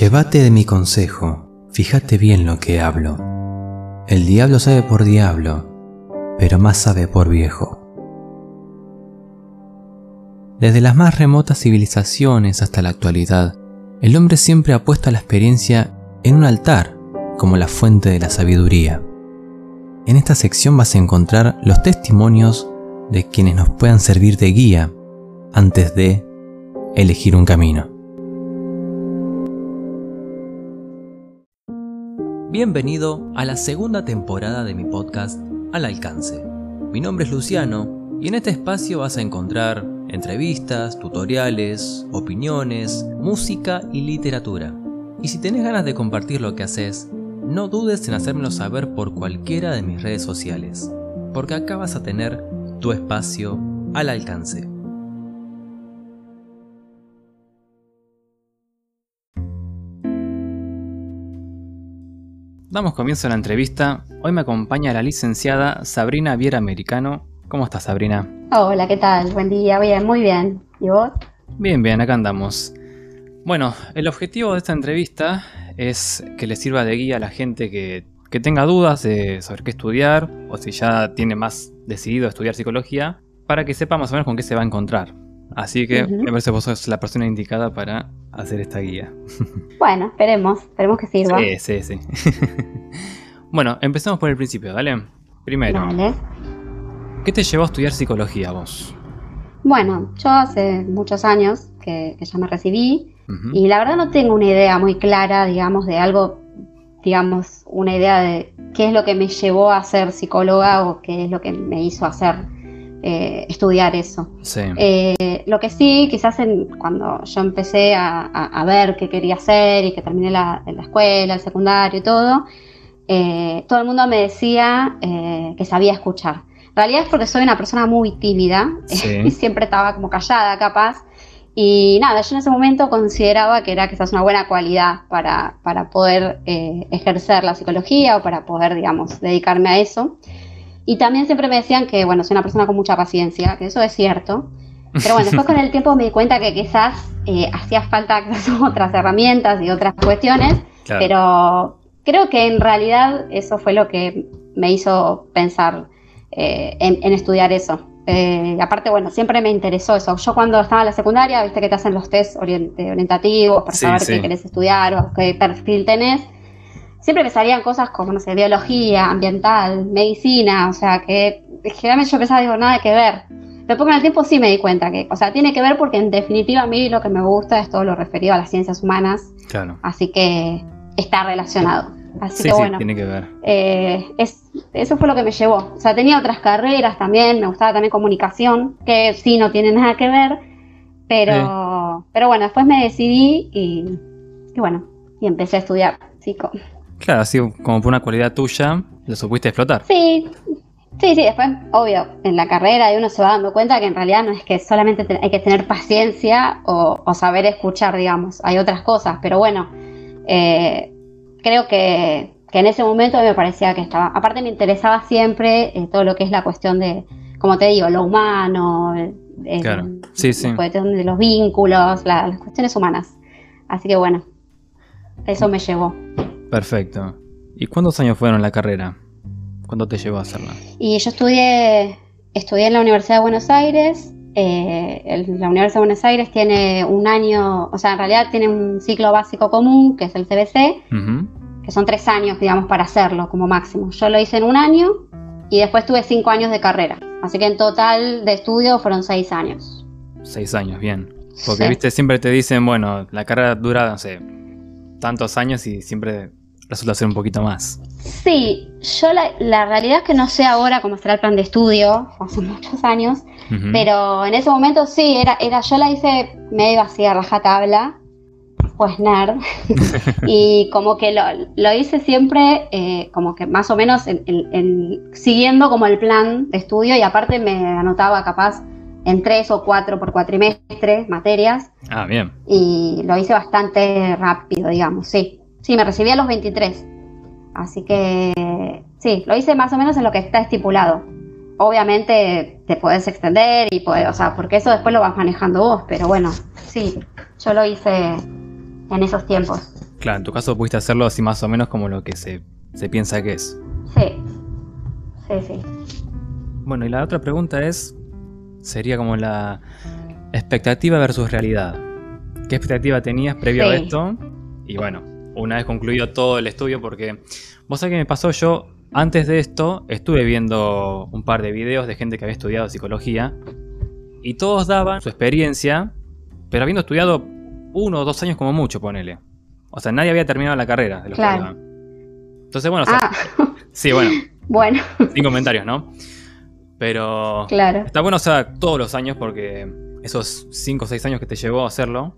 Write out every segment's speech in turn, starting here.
Llévate de mi consejo, fíjate bien lo que hablo. El diablo sabe por diablo, pero más sabe por viejo. Desde las más remotas civilizaciones hasta la actualidad, el hombre siempre ha puesto la experiencia en un altar como la fuente de la sabiduría. En esta sección vas a encontrar los testimonios de quienes nos puedan servir de guía antes de elegir un camino. Bienvenido a la segunda temporada de mi podcast Al Alcance. Mi nombre es Luciano y en este espacio vas a encontrar entrevistas, tutoriales, opiniones, música y literatura. Y si tenés ganas de compartir lo que haces, no dudes en hacérmelo saber por cualquiera de mis redes sociales, porque acá vas a tener tu espacio al alcance. Damos comienzo a la entrevista. Hoy me acompaña la licenciada Sabrina Viera Americano. ¿Cómo estás, Sabrina? Hola, ¿qué tal? Buen día, bien, muy bien. ¿Y vos? Bien, bien, acá andamos. Bueno, el objetivo de esta entrevista es que le sirva de guía a la gente que, tenga dudas de sobre qué estudiar o si ya tiene más decidido estudiar psicología, para que sepa más o menos con qué se va a encontrar. Así que me parece que vos sos la persona indicada para hacer esta guía. Bueno, esperemos, esperemos que sirva. Sí, sí, sí. bueno, empecemos por el principio, ¿vale? Primero, ¿qué te llevó a estudiar psicología vos? Bueno, yo hace muchos años que, ya me recibí y la verdad no tengo una idea muy clara, digamos, de algo, digamos, una idea de qué es lo que me llevó a ser psicóloga o qué es lo que me hizo hacer eh, estudiar eso. Eh, lo que sí, quizás cuando yo empecé a, ver qué quería hacer y que terminé la, la escuela, el secundario y todo, eh, todo el mundo me decía que sabía escuchar. En realidad es porque soy una persona muy tímida y siempre estaba como callada, capaz. Y nada, yo en ese momento consideraba que era quizás una buena cualidad para, para poder ejercer la psicología o para poder, digamos, dedicarme a eso. Y también siempre me decían que, bueno, soy una persona con mucha paciencia, que eso es cierto. Pero bueno, después con el tiempo me di cuenta que quizás eh, hacía falta otras herramientas y otras cuestiones, pero creo que en realidad eso fue lo que me hizo pensar eh, en, estudiar eso. Eh, aparte, bueno, siempre me interesó eso. Yo cuando estaba en la secundaria, viste que te hacen los test orientativos para saber qué querés estudiar o qué perfil tenés siempre me salían cosas como, no sé, biología, ambiental, medicina, o sea, que generalmente yo pensaba, digo, nada que ver. Pero con el tiempo sí me di cuenta que, o sea, tiene que ver porque en definitiva a mí lo que me gusta es todo lo referido a las ciencias humanas. Claro. Así que está relacionado. Así que bueno. tiene que ver. Eh, eso fue lo que me llevó. O sea, tenía otras carreras también, me gustaba también comunicación, que sí no tiene nada que ver, pero, pero bueno, después me decidí y, y bueno, y empecé a estudiar psico. Claro, así como por una cualidad tuya, lo supiste explotar. Sí, sí, sí, después, obvio, en la carrera uno se va dando cuenta que en realidad no es que solamente hay que tener paciencia o, saber escuchar, digamos, hay otras cosas, pero bueno, eh, creo que, en ese momento me parecía que estaba, aparte me interesaba siempre eh, todo lo que es la cuestión de, como te digo, lo humano, claro. sí, sí. La cuestión de los vínculos, las cuestiones humanas. Así que bueno, eso me llevó. Perfecto. ¿Y cuántos años fueron la carrera? ¿Cuándo te llevó a hacerla? Y yo estudié, estudié en la Universidad de Buenos Aires. Eh, la Universidad de Buenos Aires tiene un año, o sea, en realidad tiene un ciclo básico común, que es el CBC, que son tres años, digamos, para hacerlo como máximo. Yo lo hice en un año y después tuve cinco años de carrera. Así que en total de estudio fueron seis años. Seis años, bien. Porque, viste, siempre te dicen, bueno, la carrera dura, no sé, tantos años y siempre resulta ser un poquito más. Sí, yo la, realidad es que no sé ahora cómo será el plan de estudio, hace muchos años, pero en ese momento sí, era, era, yo la hice medio así a rajatabla, pues nerd, y como que lo, hice siempre eh, como que más o menos siguiendo como el plan de estudio y aparte me anotaba capaz en tres o cuatro por cuatrimestre materias. Ah, bien. Y lo hice bastante rápido, digamos, sí. Sí, me recibí a los 23. Así que sí, lo hice más o menos en lo que está estipulado. obviamente te puedes extender y puedes, o sea, porque eso después lo vas manejando vos, pero bueno, sí, yo lo hice en esos tiempos. Claro, en tu caso pudiste hacerlo así más o menos como lo que se, se piensa que es. Sí, sí, sí. Bueno, y la otra pregunta es, sería como la expectativa versus realidad. ¿Qué expectativa tenías previo a esto? Y bueno, una vez concluido todo el estudio, porque vos sabés que me pasó yo, antes de esto, estuve viendo un par de videos de gente que había estudiado psicología y todos daban su experiencia, pero habiendo estudiado uno o dos años como mucho, ponele. O sea, nadie había terminado la carrera de los claro. Entonces, bueno, ah. sí, bueno. bueno. Sin comentarios, ¿no? Pero claro. está bueno, o sea, todos los años, porque esos 5 o 6 años que te llevó a hacerlo,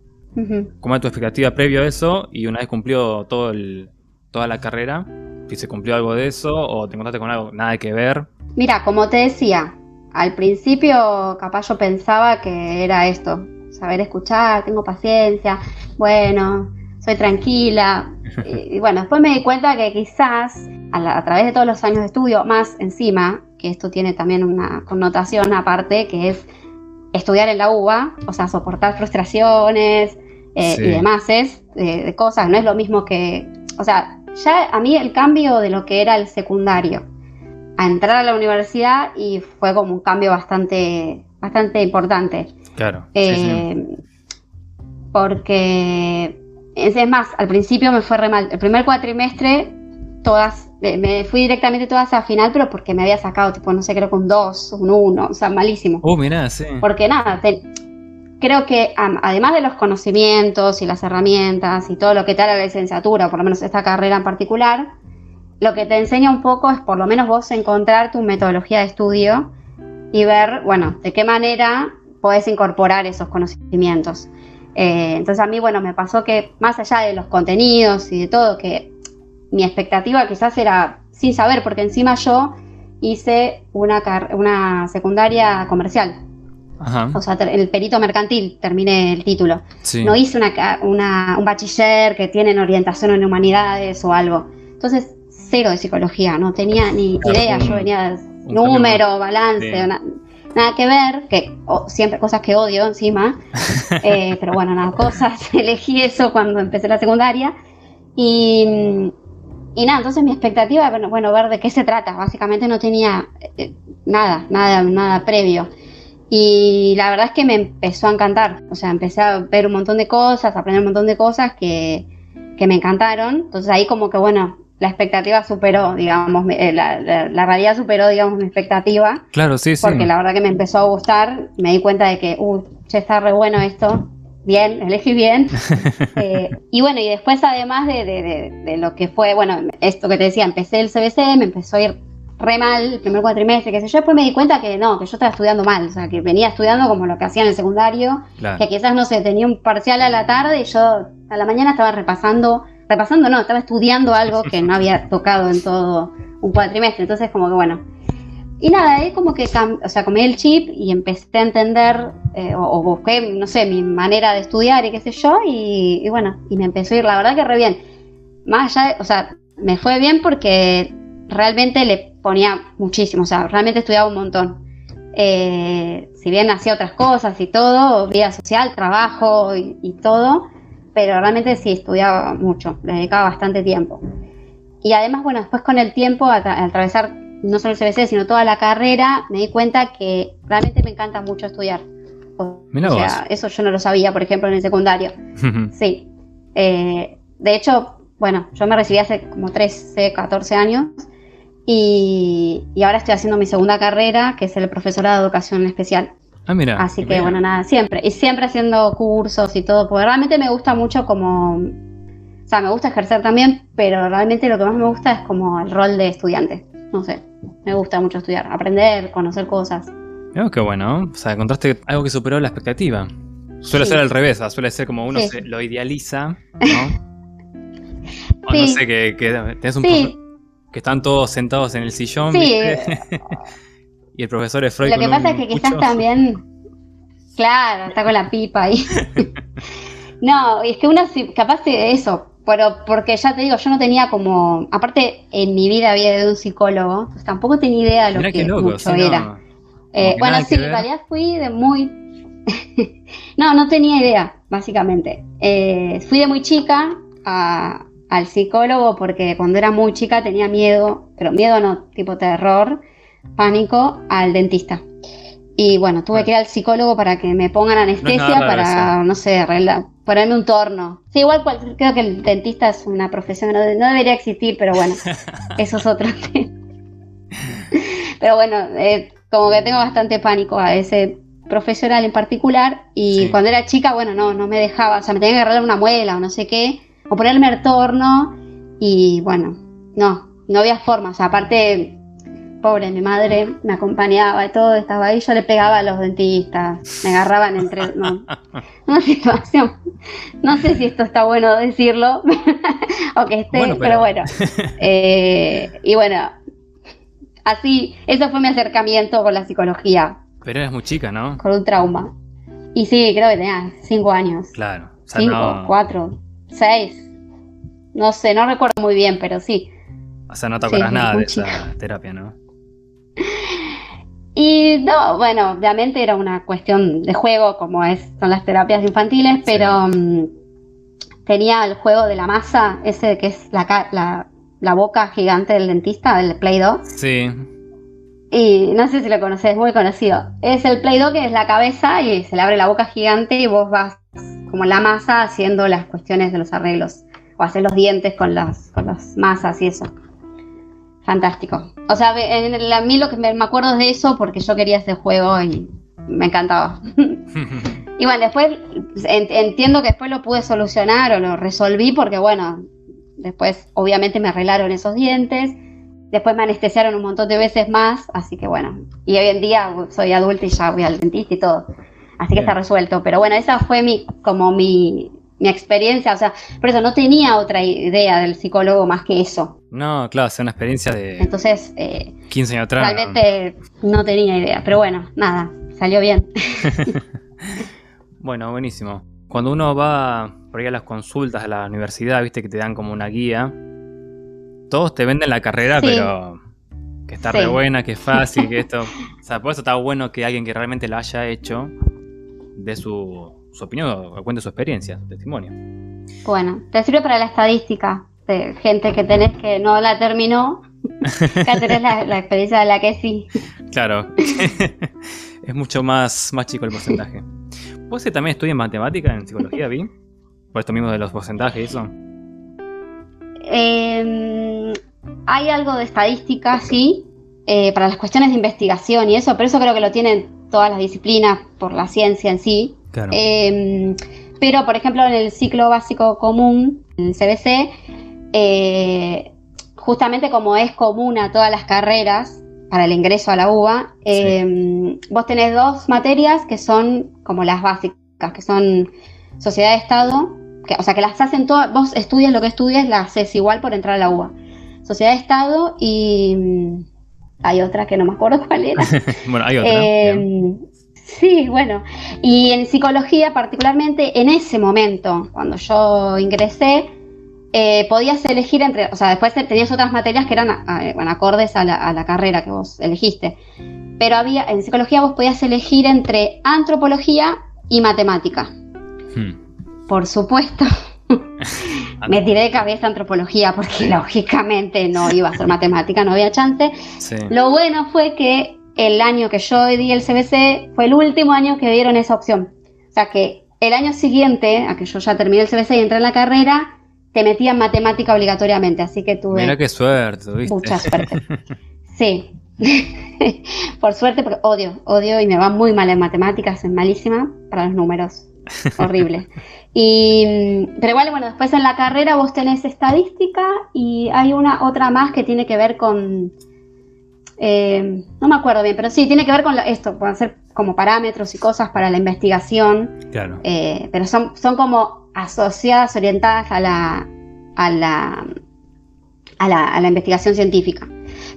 ¿cómo era tu expectativa previo a eso? Y una vez cumplió todo el, toda la carrera, si se cumplió algo de eso o te encontraste con algo nada que ver. Mira, como te decía, al principio capaz yo pensaba que era esto, saber escuchar, tengo paciencia, bueno, soy tranquila. Y, bueno, después me di cuenta que quizás a, través de todos los años de estudio, más encima, que esto tiene también una connotación aparte, que es estudiar en la UBA, o sea, soportar frustraciones eh, y demás, es, eh, de cosas, no es lo mismo que, o sea, ya a mí el cambio de lo que era el secundario a entrar a la universidad y fue como un cambio bastante, bastante importante. Claro. Eh, porque, es más, al principio me fue re mal. El primer cuatrimestre, todas, me fui directamente todas a final, pero porque me había sacado, tipo, no sé, creo que un 2, un 1, o sea, malísimo. Oh, mirá, sí. Porque nada, creo que además de los conocimientos y las herramientas y todo lo que te da la licenciatura, por lo menos esta carrera en particular, lo que te enseña un poco es por lo menos vos encontrar tu metodología de estudio y ver, bueno, de qué manera podés incorporar esos conocimientos. Eh, entonces a mí, bueno, me pasó que más allá de los contenidos y de todo, que mi expectativa quizás era sin saber, porque encima yo hice una, una secundaria comercial. O sea, el perito mercantil, terminé el título. No hice una, un bachiller que tiene orientación en humanidades o algo. Entonces, cero de psicología, no tenía ni idea. yo venía de número, balance, nada que ver, que siempre cosas que odio encima, eh, pero bueno, nada, cosas, elegí eso cuando empecé la secundaria y, y nada, entonces mi expectativa bueno, bueno, ver de qué se trata, básicamente no tenía eh, nada, nada, nada previo. Y la verdad es que me empezó a encantar, o sea, empecé a ver un montón de cosas, a aprender un montón de cosas que, que me encantaron, entonces ahí como que bueno, la expectativa superó, digamos, eh, la, la, realidad superó, digamos, mi expectativa. Claro, sí, sí. Porque la verdad que me empezó a gustar, me di cuenta de que, uh, ya está re bueno esto, bien, elegí bien. Eh, y bueno, y después además de, de, de, lo que fue, bueno, esto que te decía, empecé el CBC, me empezó a ir re mal el primer cuatrimestre, qué sé yo, después me di cuenta que no, que yo estaba estudiando mal, o sea, que venía estudiando como lo que hacía en el secundario, que quizás, no sé, tenía un parcial a la tarde y yo a la mañana estaba repasando repasando, no, estaba estudiando algo que no había tocado en todo un cuatrimestre, entonces como que bueno. Y nada, ahí como que, o sea, comí el chip y empecé a entender, eh, o, busqué, no sé, mi manera de estudiar y qué sé yo, y, bueno, y me empezó a ir, la verdad que re bien. Más allá, o sea, me fue bien porque realmente le ponía muchísimo, o sea, realmente estudiaba un montón. Eh, si bien hacía otras cosas y todo, vida social, trabajo y todo, pero realmente sí estudiaba mucho, le dedicaba bastante tiempo. Y además, bueno, después con el tiempo, al atravesar no solo el CBC, sino toda la carrera, me di cuenta que realmente me encanta mucho estudiar. O, sea, eso yo no lo sabía, por ejemplo, en el secundario. sí. Eh, de hecho, bueno, yo me recibí hace como 13, 14 años y, y, ahora estoy haciendo mi segunda carrera, que es el profesorado de educación especial. Ah, mira. Así que bueno, nada, siempre. Y siempre haciendo cursos y todo, porque realmente me gusta mucho como... O sea, me gusta ejercer también, pero realmente lo que más me gusta es como el rol de estudiante. No sé, me gusta mucho estudiar, aprender, conocer cosas. Oh, qué bueno. O sea, encontraste algo que superó la expectativa. Suele ser al revés, suele ser como uno se lo idealiza, ¿no? O no sé, que, que tenés un que están todos sentados en el sillón. Sí. Y el profesor es Freud. Lo que pasa es que quizás también. Claro, está con la pipa ahí. no, es que uno capaz de eso, pero porque ya te digo, yo no tenía como, aparte en mi vida había ido un psicólogo, pues tampoco tenía idea de lo que mucho era. Eh, bueno, sí, en realidad fui de muy... no, no tenía idea, básicamente. Eh, fui de muy chica al psicólogo porque cuando era muy chica tenía miedo, pero miedo no, tipo terror, pánico, al dentista. Y bueno, tuve que ir al psicólogo para que me pongan anestesia para, no sé, ponerme un torno. Sí, igual creo que el dentista es una profesión, no, no debería existir, pero bueno, eso es otro tema. Pero bueno, eh, como que tengo bastante pánico a ese profesional en particular y cuando era chica, bueno, no, no me dejaba, o sea, me tenía que agarrar una muela o no sé qué, o ponerme el torno y bueno, no, no había forma, o sea, aparte, pobre, mi madre me acompañaba y todo, estaba ahí, yo le pegaba a los dentistas, me agarraban entre, no, una situación, no sé si esto está bueno decirlo o que esté, pero... bueno, eh, y bueno, Así, eso fue mi acercamiento con la psicología. Pero eres muy chica, ¿no? Con un trauma. Y sí, creo que tenía cinco años. Claro. cinco, cuatro, seis. No sé, no recuerdo muy bien, pero sí. O sea, no te acuerdas nada de esa terapia, ¿no? Y no, bueno, obviamente era una cuestión de juego, como es, son las terapias infantiles, pero mm, tenía el juego de la masa, ese que es la, la, la boca gigante del dentista, del Play Doh. Sí. Y no sé si lo conoces, es muy conocido. Es el Play Doh que es la cabeza y se le abre la boca gigante y vos vas como la masa haciendo las cuestiones de los arreglos. O hacer los dientes con las, con las masas y eso. Fantástico. O sea, en a mí lo que me, acuerdo es de eso porque yo quería ese juego y me encantaba. y bueno, después entiendo que después lo pude solucionar o lo resolví porque bueno, Después, obviamente, me arreglaron esos dientes. Después me anestesiaron un montón de veces más. Así que bueno. Y hoy en día soy adulta y ya voy al dentista y todo. Así que está resuelto. Pero bueno, esa fue mi, como mi, mi experiencia. O sea, por eso no tenía otra idea del psicólogo más que eso. No, claro, es una experiencia de. Entonces. Eh, 15 años atrás. Realmente no tenía idea. Pero bueno, nada, salió bien. bueno, buenísimo. Cuando uno va por ahí a las consultas a la universidad, viste que te dan como una guía. Todos te venden la carrera, pero que está re buena, que es fácil, que esto. O sea, por eso está bueno que alguien que realmente la haya hecho dé su, opinión o cuente su experiencia, su testimonio. Bueno, te sirve para la estadística de gente que tenés que no la terminó. Acá tenés la, experiencia de la que sí. Claro. es mucho más, más chico el porcentaje. ¿Vos también estudias matemática en psicología, Vi? Por esto mismo de los porcentajes y eso. Em, hay algo de estadística, sí, eh, para las cuestiones de investigación y eso, pero eso creo que lo tienen todas las disciplinas por la ciencia en sí. Em, pero, por ejemplo, en el ciclo básico común, en el CBC, eh, justamente como es común a todas las carreras para el ingreso a la UBA, em, vos tenés dos materias que son como las básicas, que son sociedad de Estado o sea, que las hacen todas, vos estudias lo que estudias, las haces igual por entrar a la UBA. Sociedad de Estado y hay otra que no me acuerdo cuál era. bueno, hay otra. Eh, sí, bueno. Y en psicología, particularmente en ese momento, cuando yo ingresé, eh, podías elegir entre, o sea, después tenías otras materias que eran acordes a la, carrera que vos elegiste. Pero había, en psicología vos podías elegir entre antropología y matemática. Hmm por supuesto. me tiré de cabeza antropología porque lógicamente no iba a ser matemática, no había chance. Lo bueno fue que el año que yo di el CBC fue el último año que dieron esa opción. O sea que el año siguiente, a que yo ya terminé el CBC y entré en la carrera, te metían matemática obligatoriamente. Así que tuve. Mira qué suerte, tuviste. Mucha suerte. Sí. Por suerte, porque odio, odio y me va muy mal en matemáticas, es malísima para los números. Horrible. Y, pero igual, bueno, después en la carrera vos tenés estadística y hay una otra más que tiene que ver con, eh, no me acuerdo bien, pero sí, tiene que ver con esto, pueden ser como parámetros y cosas para la investigación, claro. Eh, pero son, son como asociadas, orientadas a la, a la, a la, a la investigación científica.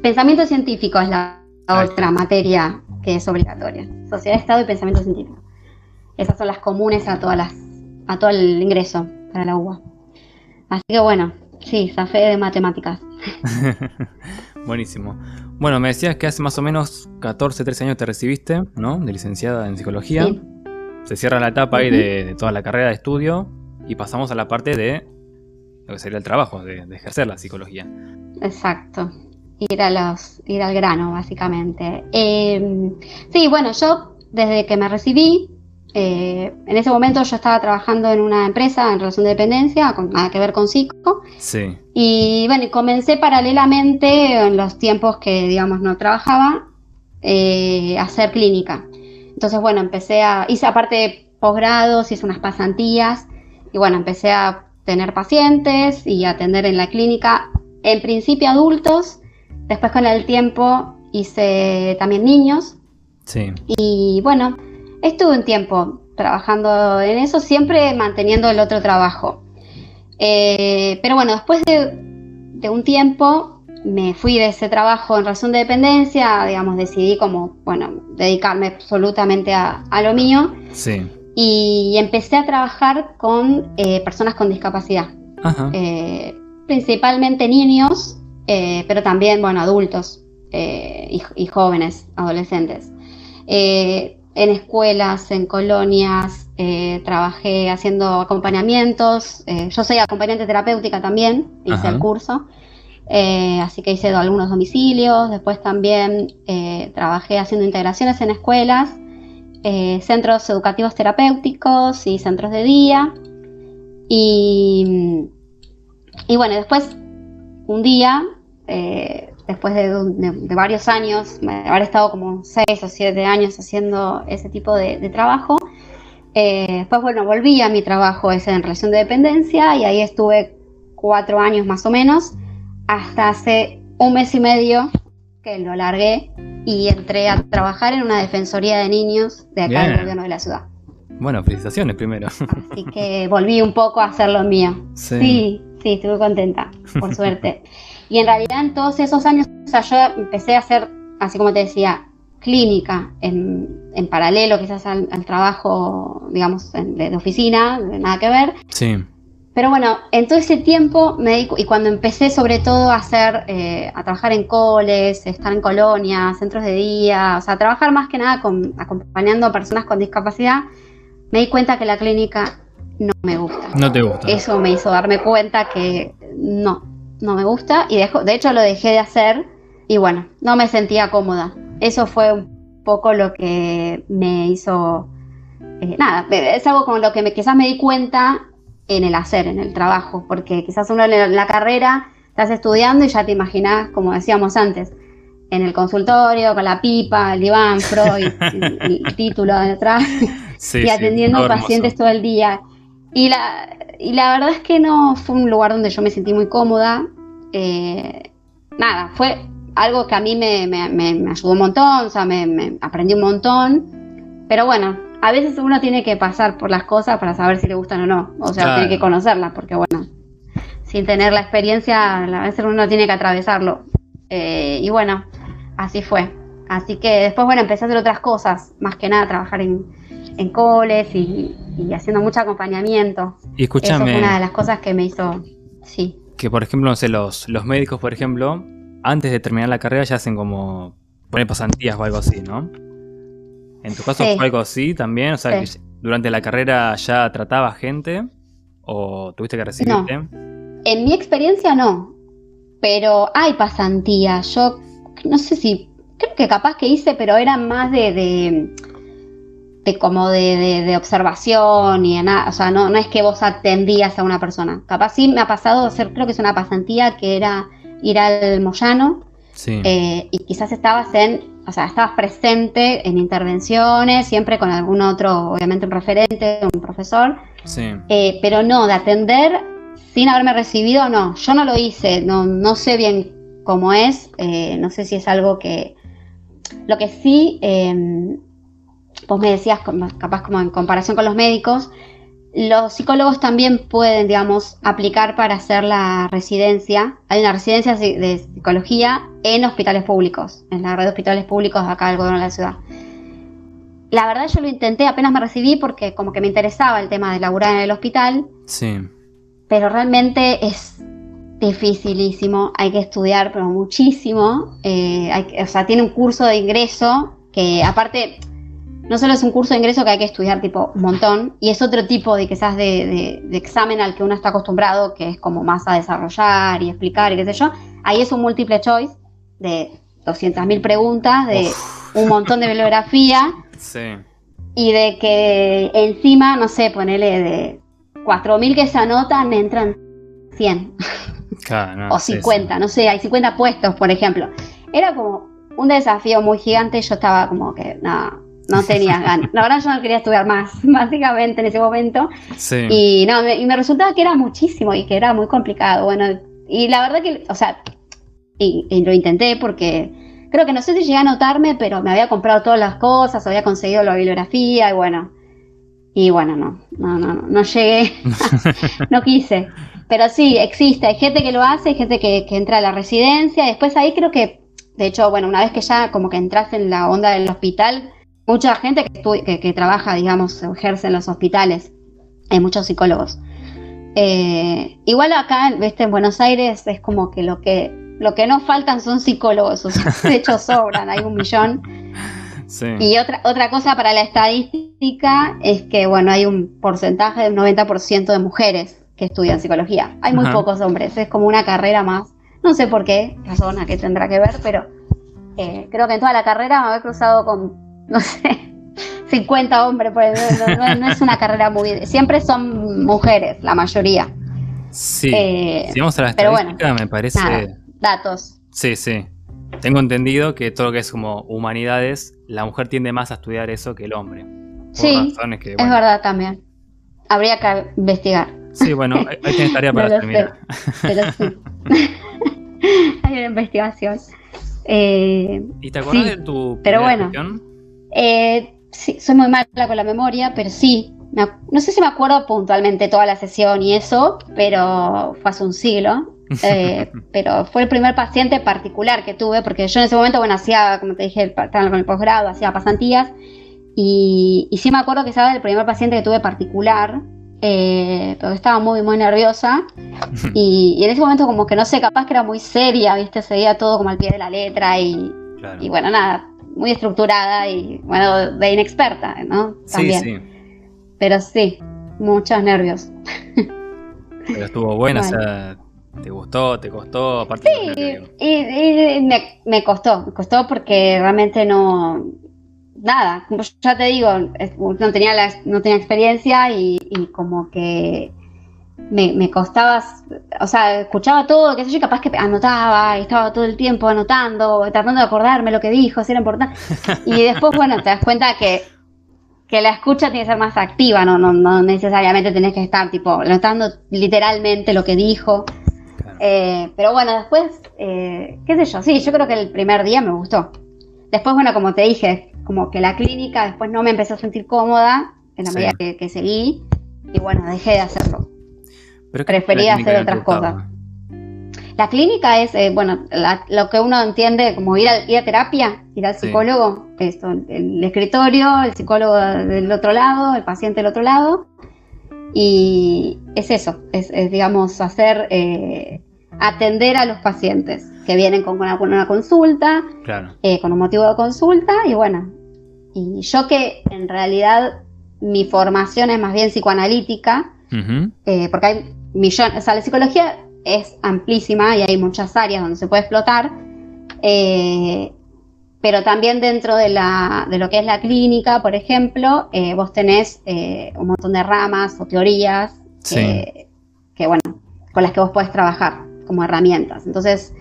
Pensamiento científico es la otra materia que es obligatoria, sociedad de Estado y pensamiento científico. Esas son las comunes a todas las a todo el ingreso para la UBA. Así que bueno, sí, zafé de matemáticas. Buenísimo. Bueno, me decías que hace más o menos 14, 13 años te recibiste, ¿no? De licenciada en psicología. Sí. Se cierra la etapa ahí de, toda la carrera de estudio y pasamos a la parte de lo que sería el trabajo, de, ejercer la psicología. Exacto. Ir, a los, ir al grano, básicamente. Em, sí, bueno, yo desde que me recibí eh, en ese momento yo estaba trabajando en una empresa en relación de dependencia, con nada que ver con psico. Sí. Y bueno, comencé paralelamente en los tiempos que, digamos, no trabajaba, eh, a hacer clínica. Entonces, bueno, empecé a, hice aparte posgrados, hice unas pasantías y bueno, empecé a tener pacientes y atender en la clínica, en principio adultos, después con el tiempo hice también niños. Sí. Y bueno, Estuve un tiempo trabajando en eso, siempre manteniendo el otro trabajo. Eh, pero bueno, después de, un tiempo me fui de ese trabajo en razón de dependencia, digamos, decidí como, bueno, dedicarme absolutamente a, lo mío. Sí. Y empecé a trabajar con eh, personas con discapacidad. Eh, principalmente niños, pero también, bueno, adultos y, y, jóvenes, adolescentes en escuelas, en colonias, eh, trabajé haciendo acompañamientos. Eh, yo soy acompañante terapéutica también, hice el curso. Eh, así que hice algunos domicilios. Después también trabajé haciendo integraciones en escuelas, centros educativos terapéuticos y centros de día. Y, y bueno, después un día después de, varios años, haber estado como seis o siete años haciendo ese tipo de, trabajo, eh, después, bueno, volví a mi trabajo ese en relación de dependencia y ahí estuve cuatro años más o menos, hasta hace un mes y medio que lo largué y entré a trabajar en una defensoría de niños de acá del gobierno de la ciudad. Bueno, felicitaciones primero. Así que volví un poco a hacer lo mío. Sí, sí, sí estuve contenta, por suerte. Y en realidad en todos esos años, o sea, yo empecé a hacer, así como te decía, clínica en, en paralelo quizás al, trabajo, digamos, de, oficina, de nada que ver. Sí. Pero bueno, en todo ese tiempo me y cuando empecé sobre todo a hacer, eh, a trabajar en coles, estar en colonias, centros de día, o sea, trabajar más que nada con, acompañando a personas con discapacidad, me di cuenta que la clínica no me gusta. No te gusta. Eso me hizo darme cuenta que no, no me gusta y dejo, de hecho lo dejé de hacer y bueno, no me sentía cómoda. Eso fue un poco lo que me hizo, eh, nada, es algo con lo que me, quizás me di cuenta en el hacer, en el trabajo, porque quizás uno en la carrera estás estudiando y ya te imaginas, como decíamos antes, en el consultorio con la pipa, el diván, Freud, el, título detrás y atendiendo pacientes todo el día. Y la, y la verdad es que no fue un lugar donde yo me sentí muy cómoda. Eh, nada, fue algo que a mí me, ayudó un montón, o sea, me, aprendí un montón. Pero bueno, a veces uno tiene que pasar por las cosas para saber si le gustan o no. O sea, tiene que conocerlas, porque bueno, sin tener la experiencia, a veces uno tiene que atravesarlo. Eh, y bueno, así fue. Así que después, bueno, empecé a hacer otras cosas, más que nada trabajar en, en coles y, haciendo mucho acompañamiento. Y escúchame. Eso fue una de las cosas que me hizo, sí. Que por ejemplo, no sé, los, los médicos, por ejemplo, antes de terminar la carrera ya hacen como poner pasantías o algo así, ¿no? ¿En tu caso fue algo así también? O sea, que durante la carrera ya trataba gente o tuviste que recibirte. No. En mi experiencia no, pero hay pasantías. Yo no sé si, creo que capaz que hice, pero eran más de de como de, observación y de nada, o sea, no, no es que vos atendías a una persona. Capaz sí me ha pasado hacer, creo que es una pasantía que era ir al Moyano eh, y quizás estabas en, o sea, estabas presente en intervenciones, siempre con algún otro, obviamente un referente, un profesor, eh, pero no, de atender sin haberme recibido, no, yo no lo hice, no, no sé bien cómo es, eh, no sé si es algo que, lo que sí em, vos me decías, capaz como en comparación con los médicos, los psicólogos también pueden, digamos, aplicar para hacer la residencia. Hay una residencia de psicología en hospitales públicos, en la red de hospitales públicos acá del gobierno de la ciudad. La verdad yo lo intenté, apenas me recibí porque como que me interesaba el tema de laburar en el hospital. Sí. pero realmente es dificilísimo, hay que estudiar, pero muchísimo. Eh, o sea, tiene un curso de ingreso que aparte no solo es un curso de ingreso que hay que estudiar tipo un montón, y es otro tipo de quizás de, de, examen al que uno está acostumbrado, que es como más a desarrollar y explicar y qué sé yo. Ahí es un múltiple choice de 200.000 preguntas, de un montón de bibliografía. Sí. Y de que encima, no sé, ponele de 4.000 que se anotan, entran 100. o 50, no sé, hay 50 puestos, por ejemplo. Era como un desafío muy gigante, yo estaba como que, nada, no tenía ganas. La verdad yo no quería estudiar más, básicamente, en ese momento. Sí. Y, no, me, y me resultaba que era muchísimo y que era muy complicado. Bueno, y la verdad que, o sea, y, lo intenté porque creo que no sé si llegué a notarme, pero me había comprado todas las cosas, había conseguido la bibliografía y bueno. Y bueno, no, no, no, no, no llegué, no quise. Pero sí, existe, hay gente que lo hace, hay gente que, que entra a la residencia, después ahí creo que, de hecho, bueno, una vez que ya como que entras en la onda del hospital, mucha gente que, que, trabaja, digamos, ejerce en los hospitales, hay muchos psicólogos. Eh, igual acá, ¿viste? en Buenos Aires es como que lo que lo que no faltan son psicólogos, de hecho sobran, hay un millón. Y otra, otra cosa para la estadística es que, bueno, hay un porcentaje del 90% de mujeres que estudian psicología. Hay muy pocos hombres, es como una carrera más. No sé por qué, razón a qué tendrá que ver, pero eh, creo que en toda la carrera me había cruzado con no sé, 50 hombres, pues, no, es una carrera muy... Siempre son mujeres, la mayoría. Sí, eh, si vamos a la estadística, me parece... datos. Sí, sí. Tengo entendido que todo lo que es como humanidades, la mujer tiende más a estudiar eso que el hombre. sí, es verdad también. Habría que investigar. Sí, bueno, hay, que tarea para terminar. pero sí. hay una investigación. Eh, ¿Y te acuerdas de tu pero bueno, eh, sí, soy muy mala con la memoria, pero sí. no sé si me acuerdo puntualmente toda la sesión y eso, pero fue hace un siglo. Eh, pero fue el primer paciente particular que tuve, porque yo en ese momento, bueno, hacía, como te dije, estaba con el posgrado, hacía pasantías, y, sí me acuerdo que estaba el primer paciente que tuve particular, eh, pero estaba muy, muy nerviosa, y, en ese momento como que no sé, capaz que era muy seria, viste, seguía todo como al pie de la letra, y, y bueno, nada, muy estructurada y, bueno, de inexperta, ¿no? También. Sí, sí. Pero sí, muchos nervios. Pero estuvo buena, o sea, ¿te gustó? ¿Te costó? Aparte sí, y, me, costó, me costó porque realmente no, nada, como ya te digo, no tenía, la, no tenía experiencia y como que me, me, costaba, o sea, escuchaba todo, qué sé yo, capaz que anotaba, y estaba todo el tiempo anotando, tratando de acordarme lo que dijo, si era importante. Y después, bueno, te das cuenta que, que la escucha tiene que ser más activa, no, no, no necesariamente tenés que estar, tipo, anotando literalmente lo que dijo. Eh, pero bueno, después, eh, qué sé yo, sí, yo creo que el primer día me gustó. Después, bueno, como te dije, como que la clínica después no me empezó a sentir cómoda en la medida que, que seguí, y bueno, dejé de hacerlo prefería hacer otras cosas. La clínica es, eh, bueno, lo que uno entiende como ir a, a terapia, ir al psicólogo, esto, el escritorio, el psicólogo del otro lado, el paciente del otro lado. Y es eso, es, digamos, hacer, eh, atender a los pacientes que vienen con una, una consulta, eh, con un motivo de consulta, y bueno, y yo que en realidad mi formación es más bien psicoanalítica, porque hay millones, o sea, la psicología es amplísima y hay muchas áreas donde se puede explotar, eh, pero también dentro de, la, de lo que es la clínica, por ejemplo, eh, vos tenés eh, un montón de ramas o teorías que, bueno, con las que vos podés trabajar como herramientas. Entonces,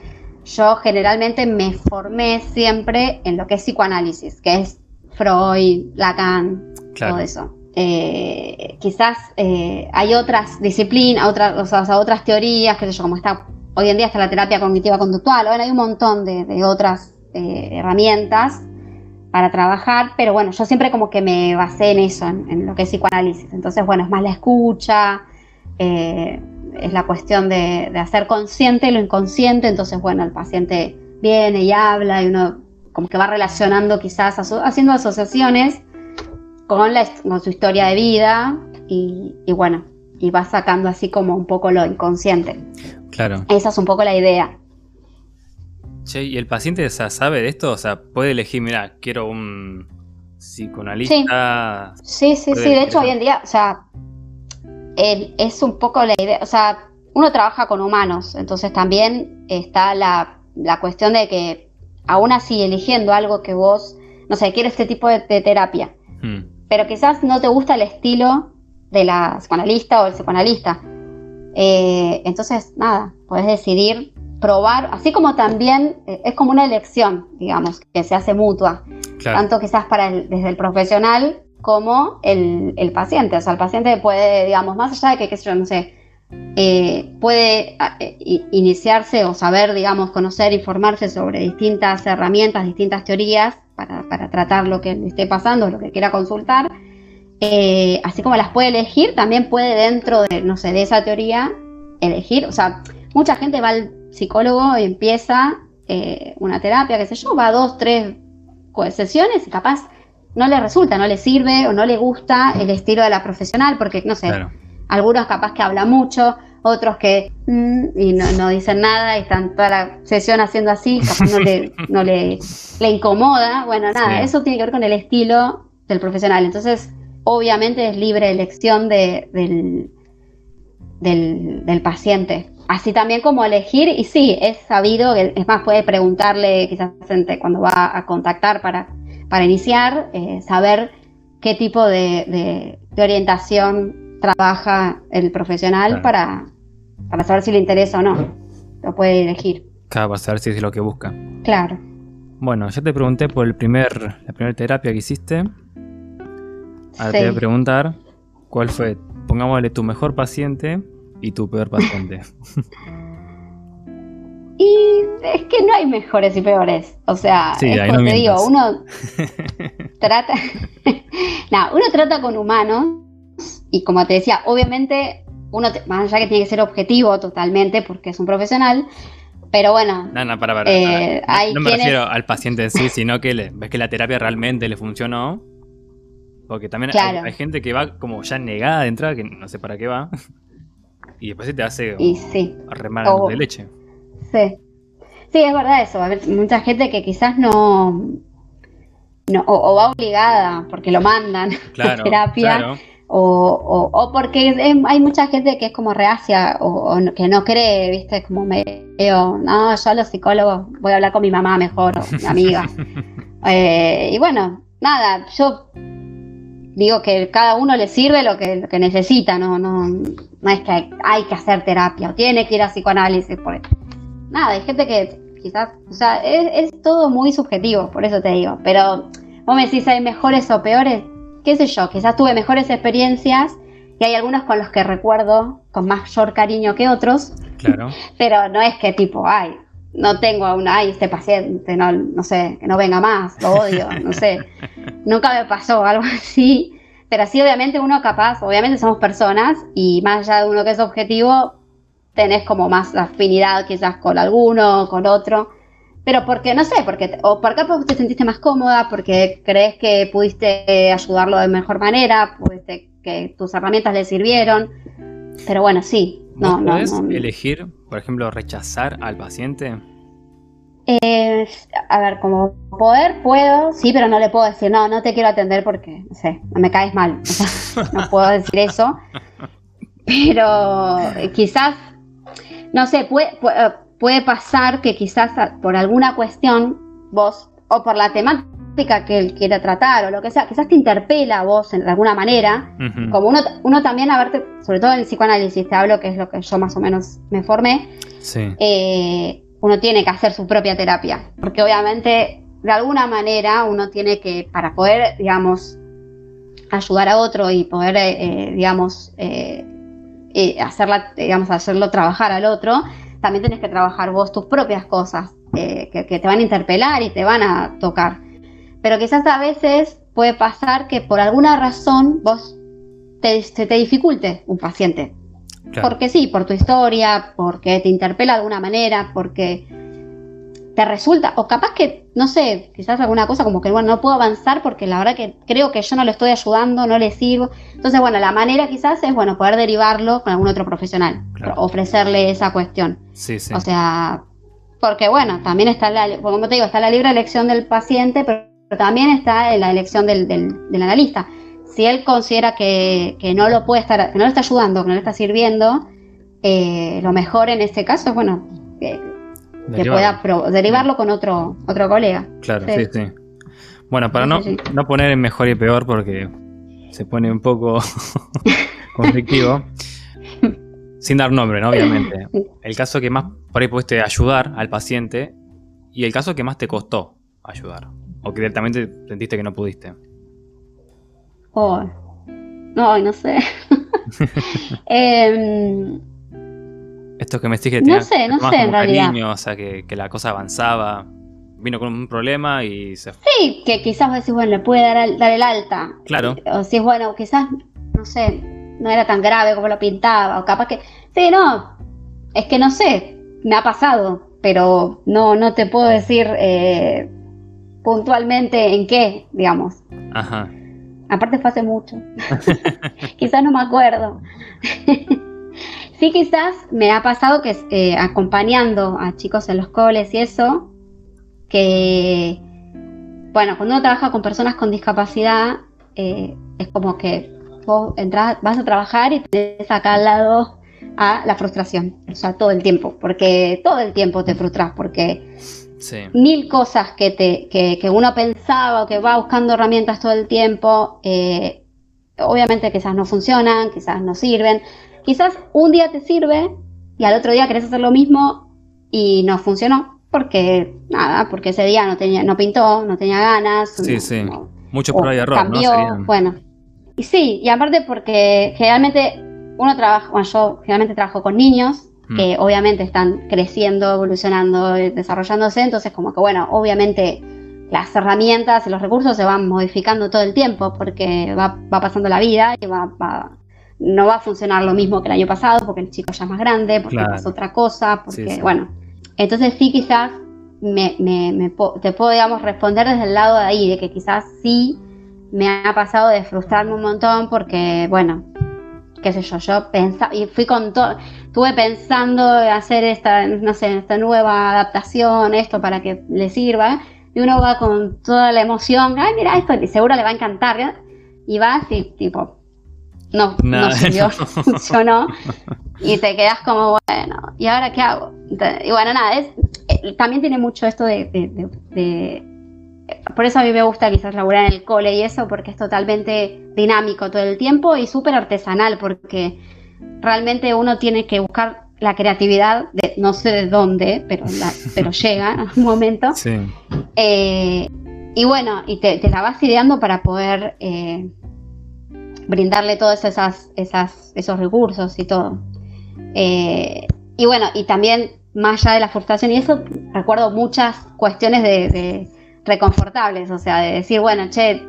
yo generalmente me formé siempre en lo que es psicoanálisis, que es Freud, Lacan, todo eso. Eh, quizás eh, hay otras disciplinas, otras, o otras teorías, que yo, como está hoy en día está la terapia cognitiva conductual, bueno, hay un montón de, otras eh, herramientas para trabajar, pero bueno, yo siempre como que me basé en eso, en, lo que es psicoanálisis. Entonces, bueno, es más la escucha, es la cuestión de, hacer consciente lo inconsciente, entonces, bueno, el paciente viene y habla y uno como que va relacionando quizás, haciendo asociaciones con, su historia de vida y, bueno, y vas sacando así como un poco lo inconsciente. Claro. Esa es un poco la idea. Che, ¿y el paciente sabe de esto? O sea, puede elegir, mira, quiero un psicoanalista. Sí, sí, sí, de hecho hoy en día, o sea, es un poco la idea, o sea, uno trabaja con humanos, entonces también está la, cuestión de que aún así eligiendo algo que vos, no sé, quieres este tipo de, terapia, hmm. Pero quizás no te gusta el estilo de la psicoanalista o el psicoanalista. Eh, entonces, nada, puedes decidir probar, así como también eh, es como una elección, digamos, que se hace mutua, tanto quizás para desde el profesional como el, paciente. O sea, el paciente puede, digamos, más allá de que, qué sé yo, no sé, eh, puede iniciarse o saber, digamos, conocer, informarse sobre distintas herramientas, distintas teorías para, para tratar lo que le esté pasando, lo que quiera consultar. Eh, así como las puede elegir, también puede dentro de, no sé, de esa teoría elegir, o sea, mucha gente va al psicólogo y empieza eh, una terapia, qué sé yo, va a dos, tres sesiones y capaz no le resulta, no le sirve o no le gusta el estilo de la profesional, porque, no sé, algunos capaz que habla mucho, otros que mm, y no, dicen nada y están toda la sesión haciendo así, capaz no le, no le, incomoda. Bueno, nada, eso tiene que ver con el estilo del profesional. Entonces, obviamente es libre elección del, del, paciente. Así también como elegir, y sí, es sabido, es más, puede preguntarle quizás cuando va a contactar para, para iniciar, eh, saber qué tipo de, orientación trabaja el profesional para, para saber si le interesa o no. Lo puede elegir. Claro, para saber si es lo que busca. Claro. Bueno, ya te pregunté por el primer, la primera terapia que hiciste. Ahora te voy a preguntar cuál fue, pongámosle tu mejor paciente y tu peor paciente. y es que no hay mejores y peores. O sea, es como te digo, uno trata. no, uno trata con humanos y como te decía, obviamente uno, más allá que tiene que ser objetivo totalmente porque es un profesional, pero bueno. No, no, para, para. Eh, no, me refiero al paciente en sí, sino que le, ves que la terapia realmente le funcionó porque también hay, gente que va como ya negada de entrada, que no sé para qué va. Y después se te hace y sí. de leche. Sí. Sí, es verdad eso. A mucha gente que quizás no. no o, va obligada porque lo mandan a terapia. O, o, porque hay mucha gente que es como reacia o, que no cree, ¿viste? Como medio, no, yo a los psicólogos voy a hablar con mi mamá mejor o mi amiga. Eh, y bueno, nada, yo digo que cada uno le sirve lo que, que necesita, no, no, no es que hay, que hacer terapia o tiene que ir a psicoanálisis. Por... Nada, hay gente que quizás, o sea, es, todo muy subjetivo, por eso te digo. Pero vos me decís, ¿hay mejores o peores? ¿Qué sé yo? Quizás tuve mejores experiencias y hay algunos con los que recuerdo con mayor cariño que otros. Claro. Pero no es que tipo, ay, no tengo aún, ay, este paciente, no, no sé, que no venga más, lo odio, no sé. Nunca me pasó algo así. Pero sí, obviamente uno capaz, obviamente somos personas y más allá de uno que es objetivo, tenés como más afinidad quizás con alguno, con otro. Pero porque, no sé, porque, o porque te sentiste más cómoda, porque crees que pudiste ayudarlo de mejor manera, pudiste que tus herramientas le sirvieron. Pero bueno, sí. No, no, elegir, por ejemplo, rechazar al paciente? Eh, a ver, como poder puedo, sí, pero no le puedo decir, no, no te quiero atender porque, no sé, me caes mal. no puedo decir eso. Pero eh, quizás, no sé, puede, puede pasar que quizás por alguna cuestión vos, o por la temática que él quiera tratar, o lo que sea, quizás te interpela a vos de alguna manera. Como uno, uno también, a verte, sobre todo en el psicoanálisis, te hablo que es lo que yo más o menos me formé. Sí. Eh, uno tiene que hacer su propia terapia, porque obviamente de alguna manera uno tiene que, para poder, digamos, ayudar a otro y poder, eh, eh, digamos, eh, hacerla, digamos, hacerlo trabajar al otro, también tienes que trabajar vos tus propias cosas que, te van a interpelar y te van a tocar. Pero quizás a veces puede pasar que por alguna razón vos te, se te dificulte un paciente. Porque sí, por tu historia, porque te interpela de alguna manera, porque te resulta, o capaz que, no sé, quizás alguna cosa como que, bueno, no puedo avanzar porque la verdad que creo que yo no lo estoy ayudando, no le sirvo. Entonces, bueno, la manera quizás es, bueno, poder derivarlo con algún otro profesional, ofrecerle esa cuestión. Sí, sí. O sea, porque, bueno, también está, la, como te digo, está la libre elección del paciente, pero, también está la elección del, del, analista. Si él considera que, que, no lo puede estar, que no le está ayudando, que no le está sirviendo, eh, lo mejor en este caso es, bueno, que que pueda derivarlo con otro, otro colega. Claro, sí, sí. Bueno, para no, no poner en mejor y peor porque se pone un poco conflictivo. Sin dar nombre, ¿no? Obviamente. El caso que más por ahí pudiste ayudar al paciente y el caso que más te costó ayudar. O que directamente sentiste que no pudiste. Oh. No, no sé. eh, esto que me que No sé, no sé en realidad. o sea, que, la cosa avanzaba. Vino con un problema y se Sí, que quizás decís, bueno, le puede dar, el alta. Claro. O si es bueno, quizás, no sé, no era tan grave como lo pintaba. O capaz que. Sí, no. Es que no sé, me ha pasado, pero no, no te puedo decir eh, puntualmente en qué, digamos. Ajá. Aparte fue hace mucho. quizás no me acuerdo. Sí, quizás me ha pasado que eh, acompañando a chicos en los coles y eso, que, bueno, cuando uno trabaja con personas con discapacidad, eh, es como que vos entras, vas a trabajar y te acá al lado a la frustración, o sea, todo el tiempo, porque todo el tiempo te frustras, porque mil cosas que, te, que, uno pensaba o que va buscando herramientas todo el tiempo, eh, obviamente quizás no funcionan, quizás no sirven, Quizás un día te sirve y al otro día querés hacer lo mismo y no funcionó porque nada, porque ese día no tenía, no pintó, no tenía ganas. Sí, sí. Mucho prueba y error, cambió, Bueno. Y sí, y aparte porque generalmente uno trabaja, bueno, yo generalmente trabajo con niños mm. que obviamente están creciendo, evolucionando, desarrollándose, entonces como que bueno, obviamente las herramientas y los recursos se van modificando todo el tiempo porque va, va pasando la vida y va, va, no va a funcionar lo mismo que el año pasado porque el chico ya es más grande, porque es otra cosa, porque, bueno, entonces sí quizás me, te puedo, digamos, responder desde el lado de ahí, de que quizás sí me ha pasado de frustrarme un montón porque, bueno, qué sé yo, yo pensaba, y fui con todo, estuve pensando hacer esta, no sé, esta nueva adaptación, esto para que le sirva, y uno va con toda la emoción, ay, mira, esto seguro le va a encantar, y vas y tipo, no, no, sirvió, no funcionó. Y te quedas como, bueno, ¿y ahora qué hago? Y bueno, nada, es, eh, también tiene mucho esto de, Por eso a mí me gusta quizás laburar en el cole y eso, porque es totalmente dinámico todo el tiempo y súper artesanal, porque realmente uno tiene que buscar la creatividad, de, no sé de dónde, pero, pero llega en un momento. Sí. Eh, y bueno, y te, la vas ideando para poder... Eh, brindarle todos esas, esas, esos recursos y todo. Eh, y bueno, y también más allá de la frustración y eso, recuerdo muchas cuestiones de, reconfortables, o sea, de decir, bueno, che,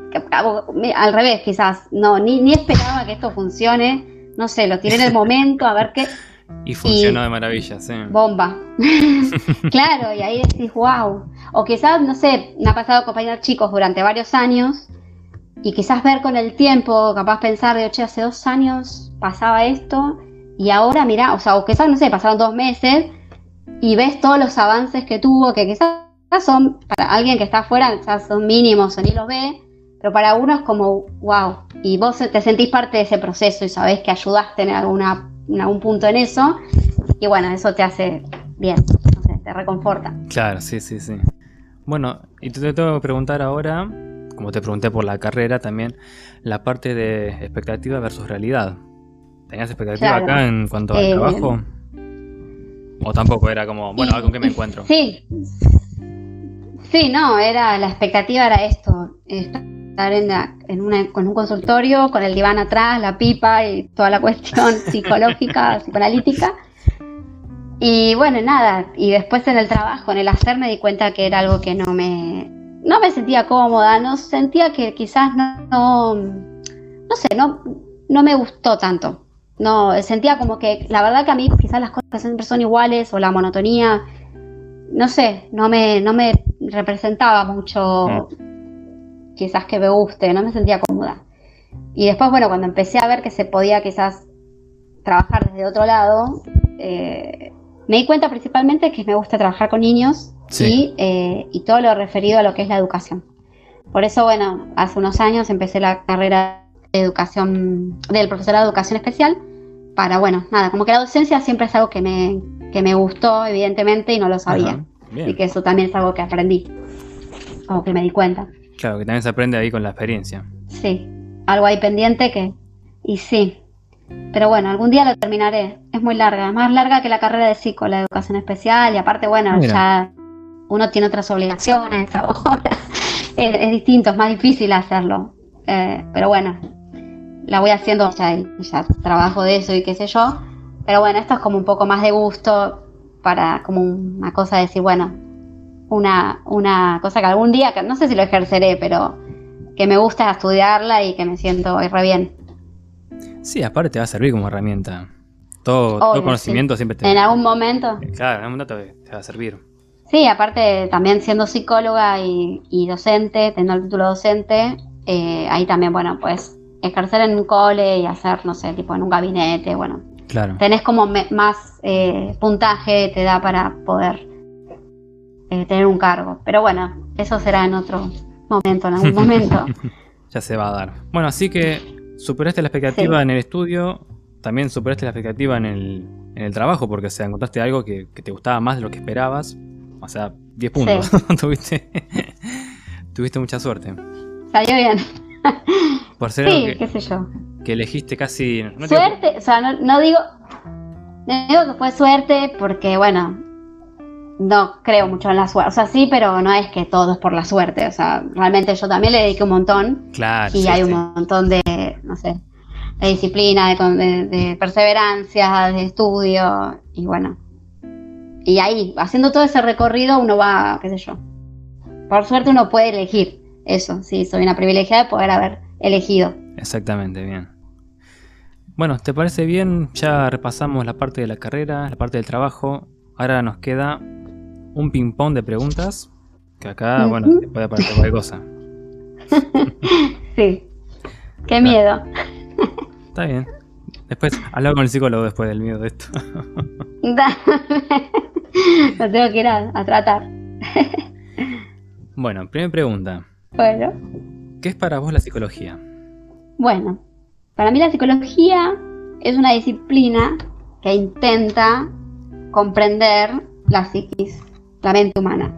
al revés quizás, no, ni, ni esperaba que esto funcione, no sé, lo tiré en el momento, a ver qué... Y funcionó de maravilla, sí. Bomba. claro, y ahí decís, wow. O quizás, no sé, me ha pasado acompañar chicos durante varios años y quizás ver con el tiempo, capaz pensar de, oye, hace dos años pasaba esto y ahora mira, o sea, o quizás, no sé, pasaron dos meses y ves todos los avances que tuvo, que quizás son, para alguien que está afuera, quizás son mínimos o ni los ve, pero para uno es como, wow, y vos te sentís parte de ese proceso y sabés que ayudaste en, alguna, algún punto en eso, y bueno, eso te hace bien, te reconforta. Claro, sí, sí, sí. Bueno, y te tengo que preguntar ahora, como te pregunté por la carrera, también la parte de expectativa versus realidad. ¿Tenías expectativa acá en cuanto al eh, trabajo? ¿O tampoco era como, bueno, ¿con qué me encuentro? Sí. Sí, no, era la expectativa era esto, estar en, en con un consultorio, con el diván atrás, la pipa y toda la cuestión psicológica, psicoanalítica. Y bueno, nada, y después en el trabajo, en el hacer, me di cuenta que era algo que no me, no me sentía cómoda, no sentía que quizás no, no, sé, no, no me gustó tanto. No, sentía como que la verdad que a mí quizás las cosas siempre son iguales o la monotonía no sé, no me, no me representaba mucho, mm. quizás que me guste, no me sentía cómoda. Y después, bueno, cuando empecé a ver que se podía quizás trabajar desde otro lado, eh, me di cuenta principalmente que me gusta trabajar con niños eh, y, todo lo referido a lo que es la educación. Por eso, bueno, hace unos años empecé la carrera de educación, del profesorado de educación especial, para, bueno, nada, como que la docencia siempre es algo que me, que me gustó, evidentemente, y no lo sabía. y que eso también es algo que aprendí, como que me di cuenta. Claro, que también se aprende ahí con la experiencia. Sí, algo ahí pendiente que, y sí, pero bueno, algún día lo terminaré. Es muy larga, más larga que la carrera de psico, la educación especial, y aparte, bueno, ya uno tiene otras obligaciones ahora. es, distinto, es más difícil hacerlo. Eh, pero bueno, la voy haciendo, ya, ya trabajo de eso y qué sé yo. Pero bueno, esto es como un poco más de gusto para como una cosa de decir, bueno, una, una cosa que algún día, que no sé si lo ejerceré, pero que me gusta estudiarla y que me siento re bien. Sí, aparte te va a servir como herramienta. Todo, conocimiento siempre te... En algún momento. Claro, en algún momento te, va a servir. Sí, aparte también siendo psicóloga y, docente, teniendo el título docente, eh, ahí también, bueno, pues ejercer en un cole y hacer, no sé, tipo en un gabinete, bueno. Claro. Tenés como más eh, puntaje, te da para poder eh, tener un cargo. Pero bueno, eso será en otro momento, en algún momento. ya se va a dar. Bueno, así que superaste la expectativa en el estudio, también superaste la expectativa en el, en el trabajo, porque o sea, encontraste algo que, te gustaba más de lo que esperabas. O sea, 10 puntos. tuviste, tuviste mucha suerte. Salió bien. Por ser sí, que, qué sé yo. Que elegiste casi. suerte, o sea, no, no digo. No digo que fue suerte porque, bueno, no creo mucho en la suerte. O sea, sí, pero no es que todo es por la suerte. O sea, realmente yo también le dediqué un montón. Claro. Y hay un montón de, no sé, de disciplina, de, perseverancia, de estudio. Y bueno. Y ahí, haciendo todo ese recorrido, uno va, qué sé yo. Por suerte uno puede elegir eso. Sí, soy una privilegiada de poder haber elegido. Exactamente, bien. Bueno, ¿te parece bien? Ya repasamos la parte de la carrera, la parte del trabajo. Ahora nos queda un ping-pong de preguntas. Que acá, bueno, te puede aparecer cualquier cosa. sí. Qué miedo. Está bien. Después, hablar con el psicólogo después del miedo de esto. Lo tengo que ir a, a tratar. bueno, primera pregunta. Bueno. ¿Qué es para vos la psicología? Bueno, para mí la psicología es una disciplina que intenta comprender la psiquis la mente humana.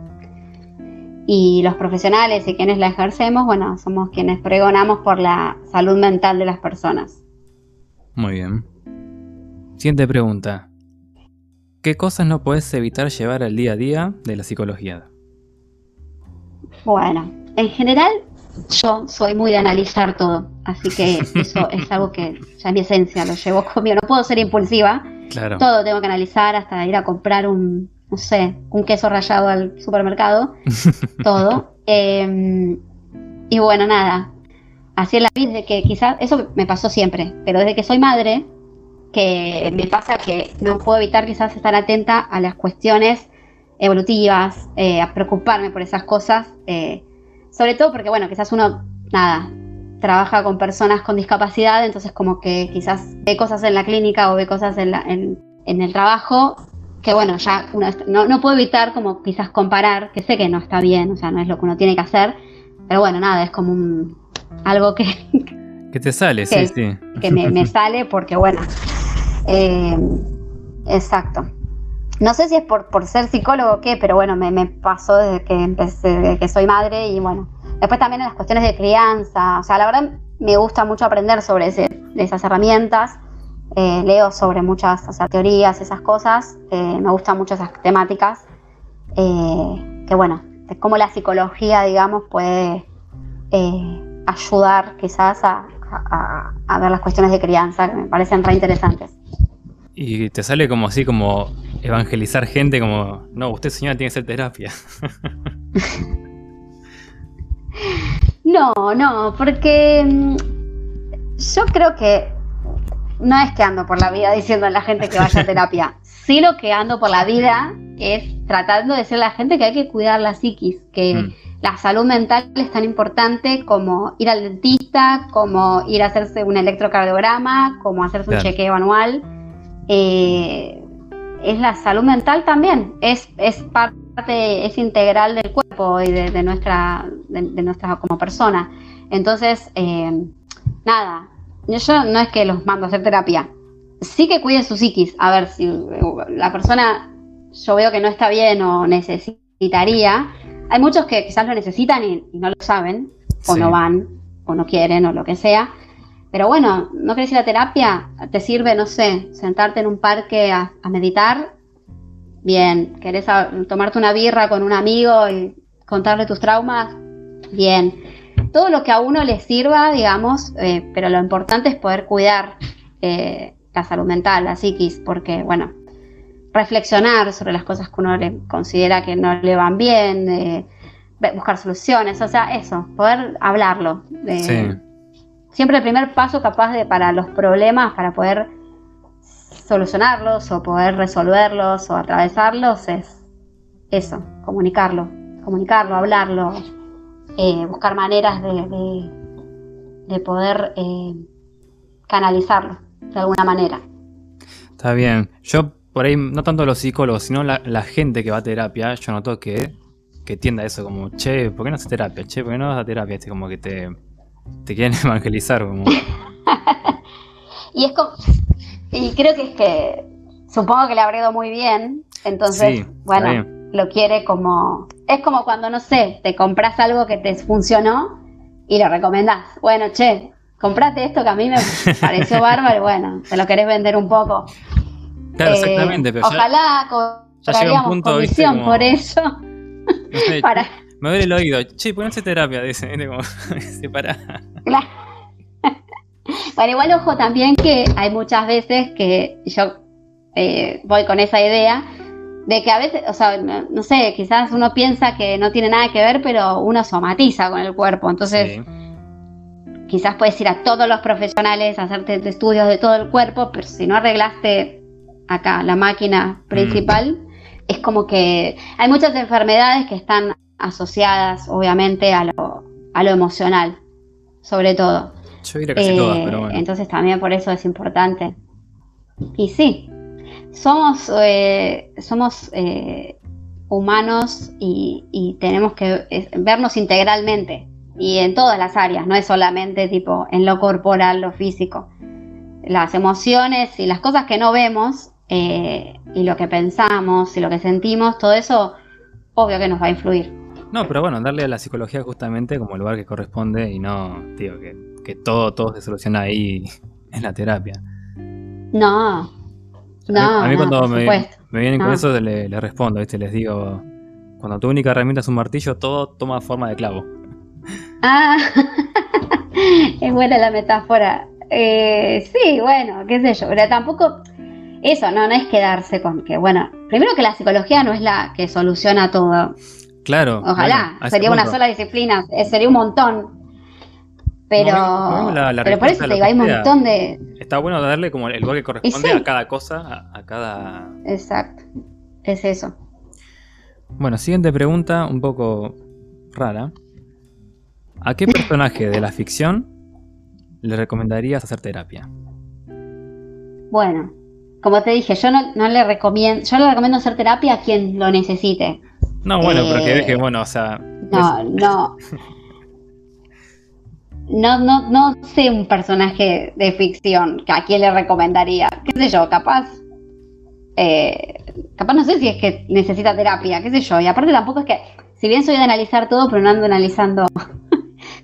Y los profesionales y quienes la ejercemos, bueno, somos quienes pregonamos por la salud mental de las personas. Muy bien. Siguiente pregunta. ¿Qué cosas no puedes evitar llevar al día a día de la psicología? Bueno, en general yo soy muy de analizar todo, así que eso es algo que ya mi esencia lo llevo conmigo. No puedo ser impulsiva. Claro. Todo tengo que analizar hasta ir a comprar un, no sé, un queso rallado al supermercado, todo. Em, y bueno, nada, así es la vida, de que quizás, eso me pasó siempre, pero desde que soy madre, que me pasa que no puedo evitar quizás estar atenta a las cuestiones evolutivas, eh, a preocuparme por esas cosas, eh, sobre todo porque, bueno, quizás uno, nada, trabaja con personas con discapacidad, entonces como que quizás ve cosas en la clínica o ve cosas en, en el trabajo que bueno, ya uno no, no puedo evitar como quizás comparar, que sé que no está bien, o sea, no es lo que uno tiene que hacer, pero bueno, nada, es como un algo que... Que te sale, sí, sí. Que me, sale porque bueno, eh, exacto. No sé si es por, por ser psicólogo o qué, pero bueno, me, me pasó desde que empecé, desde que soy madre y bueno, después también en las cuestiones de crianza, o sea, la verdad me gusta mucho aprender sobre ese, esas herramientas eh, leo sobre muchas teorías, esas cosas, eh, me gustan mucho esas temáticas, eh, que bueno, de cómo la psicología, digamos, puede ayudar quizás a, ver las cuestiones de crianza, que me parecen re interesantes. Y te sale como así, como evangelizar gente, como, no, usted señora tiene que hacer terapia. no, no, porque mm, yo creo que no es que ando por la vida diciendo a la gente que vaya a terapia. Sí lo que ando por la vida es tratando de decirle a la gente que hay que cuidar la psiquis, que mm. la salud mental es tan importante como ir al dentista, como ir a hacerse un electrocardiograma, como hacerse un chequeo anual. Eh, es la salud mental también, es, es parte, es integral del cuerpo y de, nuestra, de, nuestra como persona. Entonces, eh, nada, yo no es que los mando a hacer terapia, sí que cuiden su psiquis. A ver, si la persona yo veo que no está bien o necesitaría, hay muchos que quizás lo necesitan y, no lo saben, o no van, o no quieren, o lo que sea. Pero bueno, ¿no querés ir a terapia? ¿Te sirve, no sé, sentarte en un parque a, meditar? Bien. ¿Querés tomarte una birra con un amigo y contarle tus traumas? Bien. Todo lo que a uno le sirva, digamos, eh, pero lo importante es poder cuidar eh, la salud mental, la psiquis, porque, bueno, reflexionar sobre las cosas que uno le considera que no le van bien, buscar soluciones, o sea, eso, poder hablarlo. Siempre el primer paso capaz de para los problemas, para poder solucionarlos o poder resolverlos o atravesarlos es eso, comunicarlo, comunicarlo, hablarlo, eh, buscar maneras de, de, poder eh, canalizarlo de alguna manera. Está bien. Yo por ahí, no tanto los psicólogos, sino la, gente que va a terapia, yo noto que, que tiende a eso, como, che, ¿por qué no haces terapia? Che, ¿por qué no vas a terapia? Este, como que te, te quieren evangelizar. Como... y es como, y creo que es que, supongo que le habré ido muy bien, entonces, bueno, lo quiere como, es como cuando, no sé, te compras algo que te funcionó y lo recomendás. Bueno, che, comprate esto que a mí me pareció bárbaro y bueno, te lo querés vender un poco. Claro, eh, exactamente. Pero ojalá ya, un punto, comisión por eso. Me duele el oído. Che, ponete terapia, dice. Como, se para. Claro. Bueno, igual ojo también que hay muchas veces que yo eh, voy con esa idea de que a veces, o sea, no, sé, quizás uno piensa que no tiene nada que ver, pero uno somatiza con el cuerpo. Entonces, quizás puedes ir a todos los profesionales a hacerte estudios de todo el cuerpo, pero si no arreglaste acá, la máquina principal, mm. es como que hay muchas enfermedades que están asociadas, obviamente, a lo, a lo emocional, sobre todo. Yo diría casi todas, pero bueno. Entonces también por eso es importante. Y sí, somos, eh, somos eh, humanos y, y, tenemos que vernos integralmente y en todas las áreas, no es solamente tipo en lo corporal, lo físico. Las emociones y las cosas que no vemos eh, y lo que pensamos y lo que sentimos, todo eso obvio que nos va a influir. No, pero bueno, darle a la psicología justamente como el lugar que corresponde y no, digo, que, todo, todo se soluciona ahí en la terapia. No, no. A mí, cuando me, vienen con eso le, respondo, ¿viste? les digo, cuando tu única herramienta es un martillo, todo toma forma de clavo. Ah, es buena la metáfora. Eh, sí, bueno, qué sé yo, pero tampoco eso, no, no es quedarse con que, bueno, primero que la psicología no es la que soluciona todo. Claro. Ojalá, sería una sola disciplina, eh, sería un montón. Pero, pero por eso te digo, hay un montón de... Está bueno darle como el lugar que corresponde a cada cosa, a, cada... Exacto, es eso. Bueno, siguiente pregunta, un poco rara. ¿A qué personaje de la ficción le recomendarías hacer terapia? Bueno, como te dije, yo no, le recomiendo, yo le recomiendo hacer terapia a quien lo necesite. No, bueno, pero que deje, bueno, o sea. No, no. No, no, no sé un personaje de ficción que a quien le recomendaría. ¿Qué sé yo? Capaz. Eh, capaz no sé si es que necesita terapia, qué sé yo. Y aparte tampoco es que, si bien soy de analizar todo, pero no ando analizando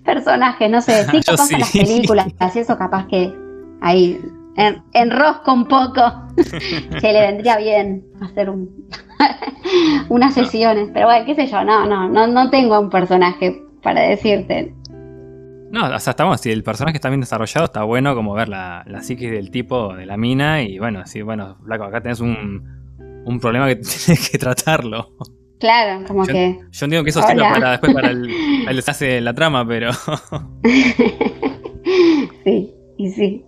personajes, no sé, sí capaz las películas, y eso capaz que ahí en, enrosco un poco, se le vendría bien hacer un, unas sesiones. Pero bueno, qué sé yo, no, no, no, no tengo un personaje para decirte. No, o sea, estamos, si el personaje está bien desarrollado, está bueno como ver la, la psiquis del tipo, de la mina, y bueno, sí, bueno, Flaco, acá tenés un, un problema que tienes que tratarlo. Claro, como que. Yo entiendo que eso sirve para después para el, el deshace de la trama, pero. sí, y sí.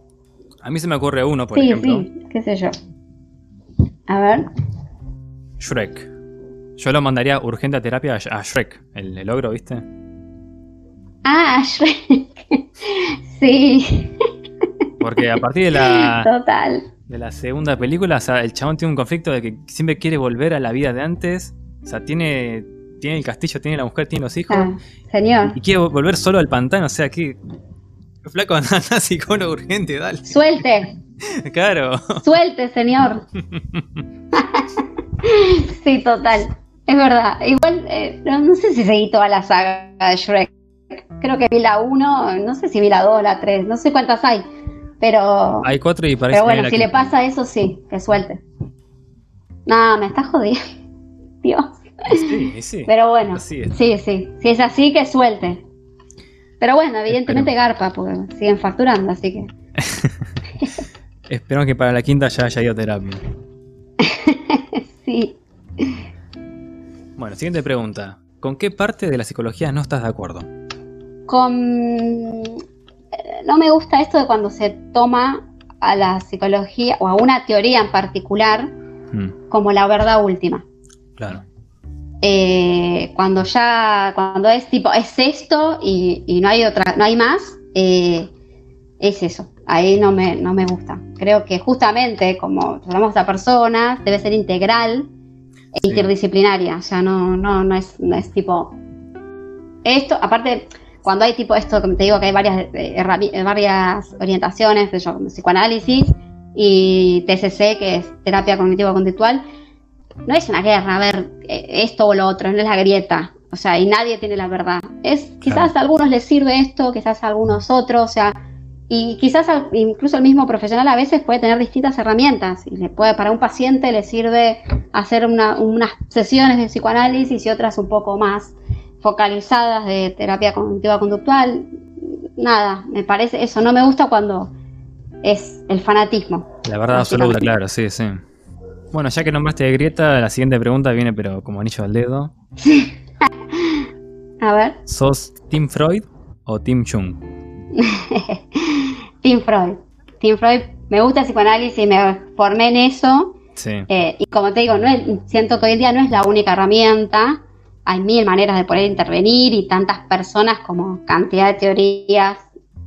A mí se me ocurre uno, por ejemplo. Sí, qué sé yo. A ver. Shrek. Yo lo mandaría urgente a terapia a Shrek, el, el ogro, ¿viste? Ah, Shrek. sí. Porque a partir de la. Total. De la segunda película, o sea, el chabón tiene un conflicto de que siempre quiere volver a la vida de antes. O sea, tiene, tiene el castillo, tiene la mujer, tiene los hijos. Ah, señor. Y quiere volver solo al pantano. O sea, que. Flaco, anda psicólogo urgente, dale. Suelte. claro. Suelte, señor. sí, total. Es verdad. Igual, eh, no, sé si seguí toda la saga de Shrek. Creo que vi la 1, no sé si vi la 2, la 3, no sé cuántas hay. Pero. Hay cuatro y parece Pero bueno, si le pasa eso, sí, que suelte. No, me está jodiendo. Dios. Sí, sí. Pero bueno, sí, sí. Si es así, que suelte. Pero bueno, evidentemente garpa, porque siguen facturando, así que. Esperamos que para la quinta ya haya ido terapia. sí. Bueno, siguiente pregunta. ¿Con qué parte de la psicología no estás de acuerdo? Con no me gusta esto de cuando se toma a la psicología o a una teoría en particular hmm. como la verdad última. Claro. Eh, cuando ya, cuando es tipo, es esto y, no hay otra, no hay más, eh, es eso. Ahí no me, no me gusta. Creo que justamente como hablamos de personas, debe ser integral e interdisciplinaria. O sea, no, no, no es, no es tipo. Esto, aparte, cuando hay tipo esto, como te digo que hay varias, eh, varias orientaciones, de psicoanálisis y TCC, que es terapia cognitivo-conductual, no es una guerra, a ver, eh, esto o lo otro, no es la grieta, o sea, y nadie tiene la verdad. Es, quizás a algunos les sirve esto, quizás a algunos otros, o sea, y quizás incluso el mismo profesional a veces puede tener distintas herramientas y le puede para un paciente le sirve hacer unas sesiones de psicoanálisis y otras un poco más focalizadas de terapia cognitiva conductual. Nada, me parece eso, no me gusta cuando es el fanatismo. La verdad absoluta, claro, sí, sí. Bueno, ya que nombraste de Grieta, la siguiente pregunta viene pero como anillo al dedo. A ver. ¿Sos Tim Freud o Tim Chung? Tim Freud. Tim Freud, me gusta el psicoanálisis, me formé en eso. Sí. Eh, y como te digo, no siento que hoy en día no es la única herramienta hay mil maneras de poder intervenir y tantas personas como cantidad de teorías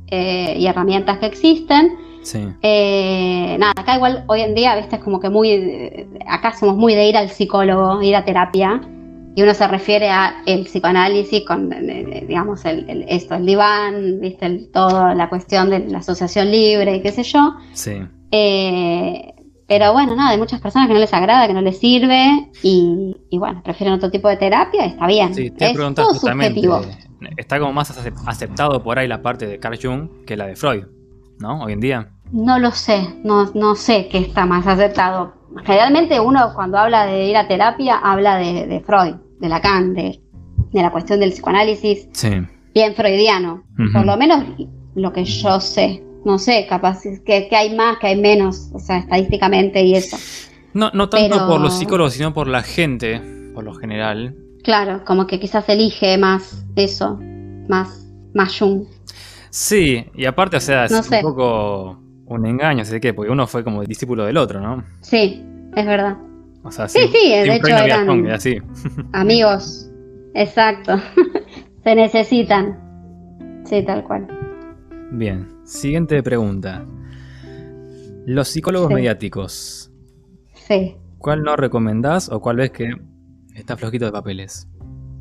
eh, y herramientas que existen. Sí. Eh, nada, acá igual hoy en día, viste, es como que muy, acá somos muy de ir al psicólogo, ir a terapia, y uno se refiere a el psicoanálisis con, eh, digamos, el, esto, el diván, viste, el, todo, la cuestión de la asociación libre y qué sé yo. Sí. Pero bueno, nada, hay muchas personas que no les agrada, que no les sirve y, bueno, prefieren otro tipo de terapia, está bien. Sí, te es todo subjetivo. Está como más aceptado por ahí la parte de Carl Jung que la de Freud, ¿no? Hoy en día. No lo sé, no, no sé qué está más aceptado. Generalmente uno cuando habla de ir a terapia habla de, Freud, de Lacan, de, de la cuestión del psicoanálisis. Sí. Bien freudiano, por lo menos lo que yo sé no sé, capaz que, que, hay más, que hay menos, o sea, estadísticamente y eso. No, no tanto por los psicólogos, sino por la gente, por lo general. Claro, como que quizás elige más eso, más, más Jung. Sí, y aparte, o sea, es un poco un engaño, ¿sí qué? Porque uno fue como el discípulo del otro, ¿no? Sí, es verdad. O sea, sí, sí, de hecho eran así. amigos, exacto. Se necesitan. Sí, tal cual. Bien, siguiente pregunta. Los psicólogos mediáticos. Sí. ¿Cuál no recomendás o cuál ves que está flojito de papeles?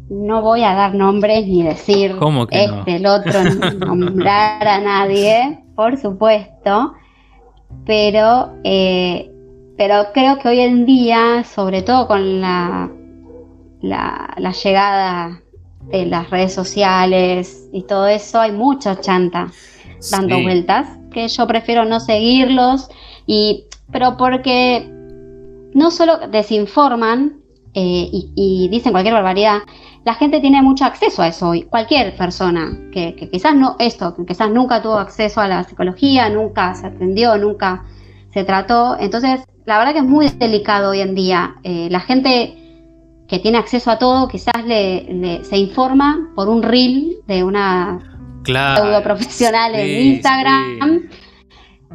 No voy a dar nombres ni decir ¿Cómo que este, el otro, nombrar a nadie, por supuesto. Pero, eh, pero creo que hoy en día, sobre todo con la, la, la llegada de las redes sociales y todo eso, hay mucha chanta dando vueltas, que yo prefiero no seguirlos, y, pero porque no solo desinforman eh, y, dicen cualquier barbaridad, la gente tiene mucho acceso a eso hoy, cualquier persona que, quizás no, esto, que quizás nunca tuvo acceso a la psicología, nunca se atendió, nunca se trató, entonces la verdad que es muy delicado hoy en día, eh, la gente que tiene acceso a todo quizás le, se informa por un reel de una claro, profesional en Instagram.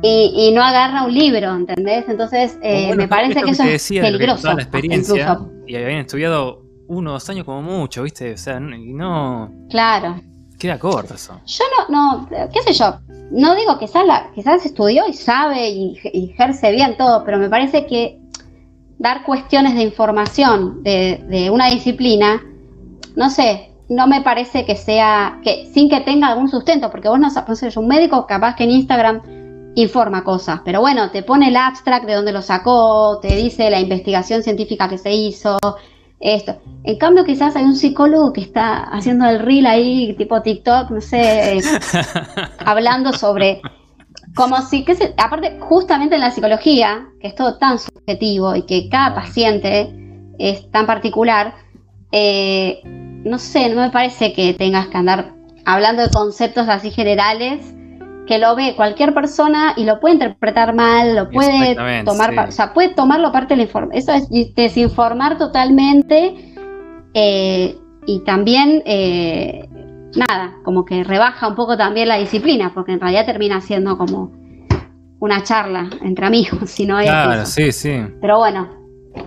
Y, no agarra un libro, ¿entendés? Entonces eh, me parece que eso es peligroso. La experiencia y habían estudiado uno o dos años como mucho, ¿viste? O sea, no. Claro. Queda corto eso. Yo no, no, qué sé yo, no digo que la, quizás estudió y sabe y, ejerce bien todo, pero me parece que dar cuestiones de información de, una disciplina, no sé, no me parece que sea, que sin que tenga algún sustento, porque vos no sabes, un médico capaz que en Instagram informa cosas, pero bueno, te pone el abstract de dónde lo sacó, te dice la investigación científica que se hizo, esto. En cambio, quizás hay un psicólogo que está haciendo el reel ahí, tipo TikTok, no sé, hablando sobre como si, que se, aparte, justamente en la psicología, que es todo tan subjetivo y que cada paciente es tan particular, eh, no sé, no me parece que tengas que andar hablando de conceptos así generales que lo ve cualquier persona y lo puede interpretar mal, lo puede tomar, o sea, puede tomarlo parte de la información. Eso es desinformar totalmente eh, y también, eh, nada, como que rebaja un poco también la disciplina, porque en realidad termina siendo como una charla entre amigos, si no es Claro, sí, sí. Pero bueno,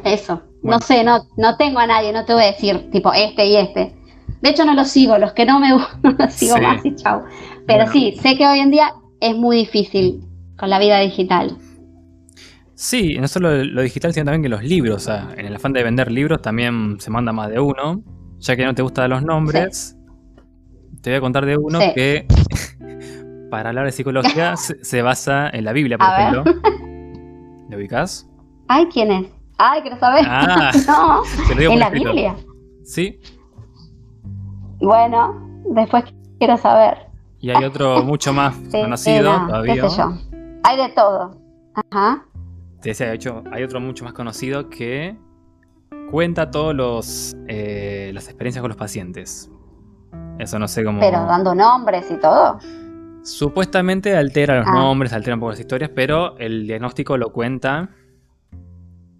eso. No sé, no, no tengo a nadie, no te voy a decir tipo este y este. De hecho, no los sigo, los que no me gustan, no los sigo más y chau. Pero sí, sé que hoy en día es muy difícil con la vida digital. Sí, no solo lo digital, sino también que los libros. O sea, en el afán de vender libros también se manda más de uno. Ya que no te gustan los nombres, te voy a contar de uno que para hablar de psicología se, basa en la Biblia, por ejemplo. ¿Lo ubicas? Ay, ¿quién es? Ay, quiero saber. Ah, no, en la Biblia. Sí. Bueno, después quiero saber. Y hay otro mucho más conocido todavía. Qué sé yo. Hay de todo. Ajá. Te decía, de hecho, hay otro mucho más conocido que cuenta todos los eh, las experiencias con los pacientes. Eso no sé cómo. Pero dando nombres y todo. Supuestamente altera los ah. nombres, altera un poco las historias, pero el diagnóstico lo cuenta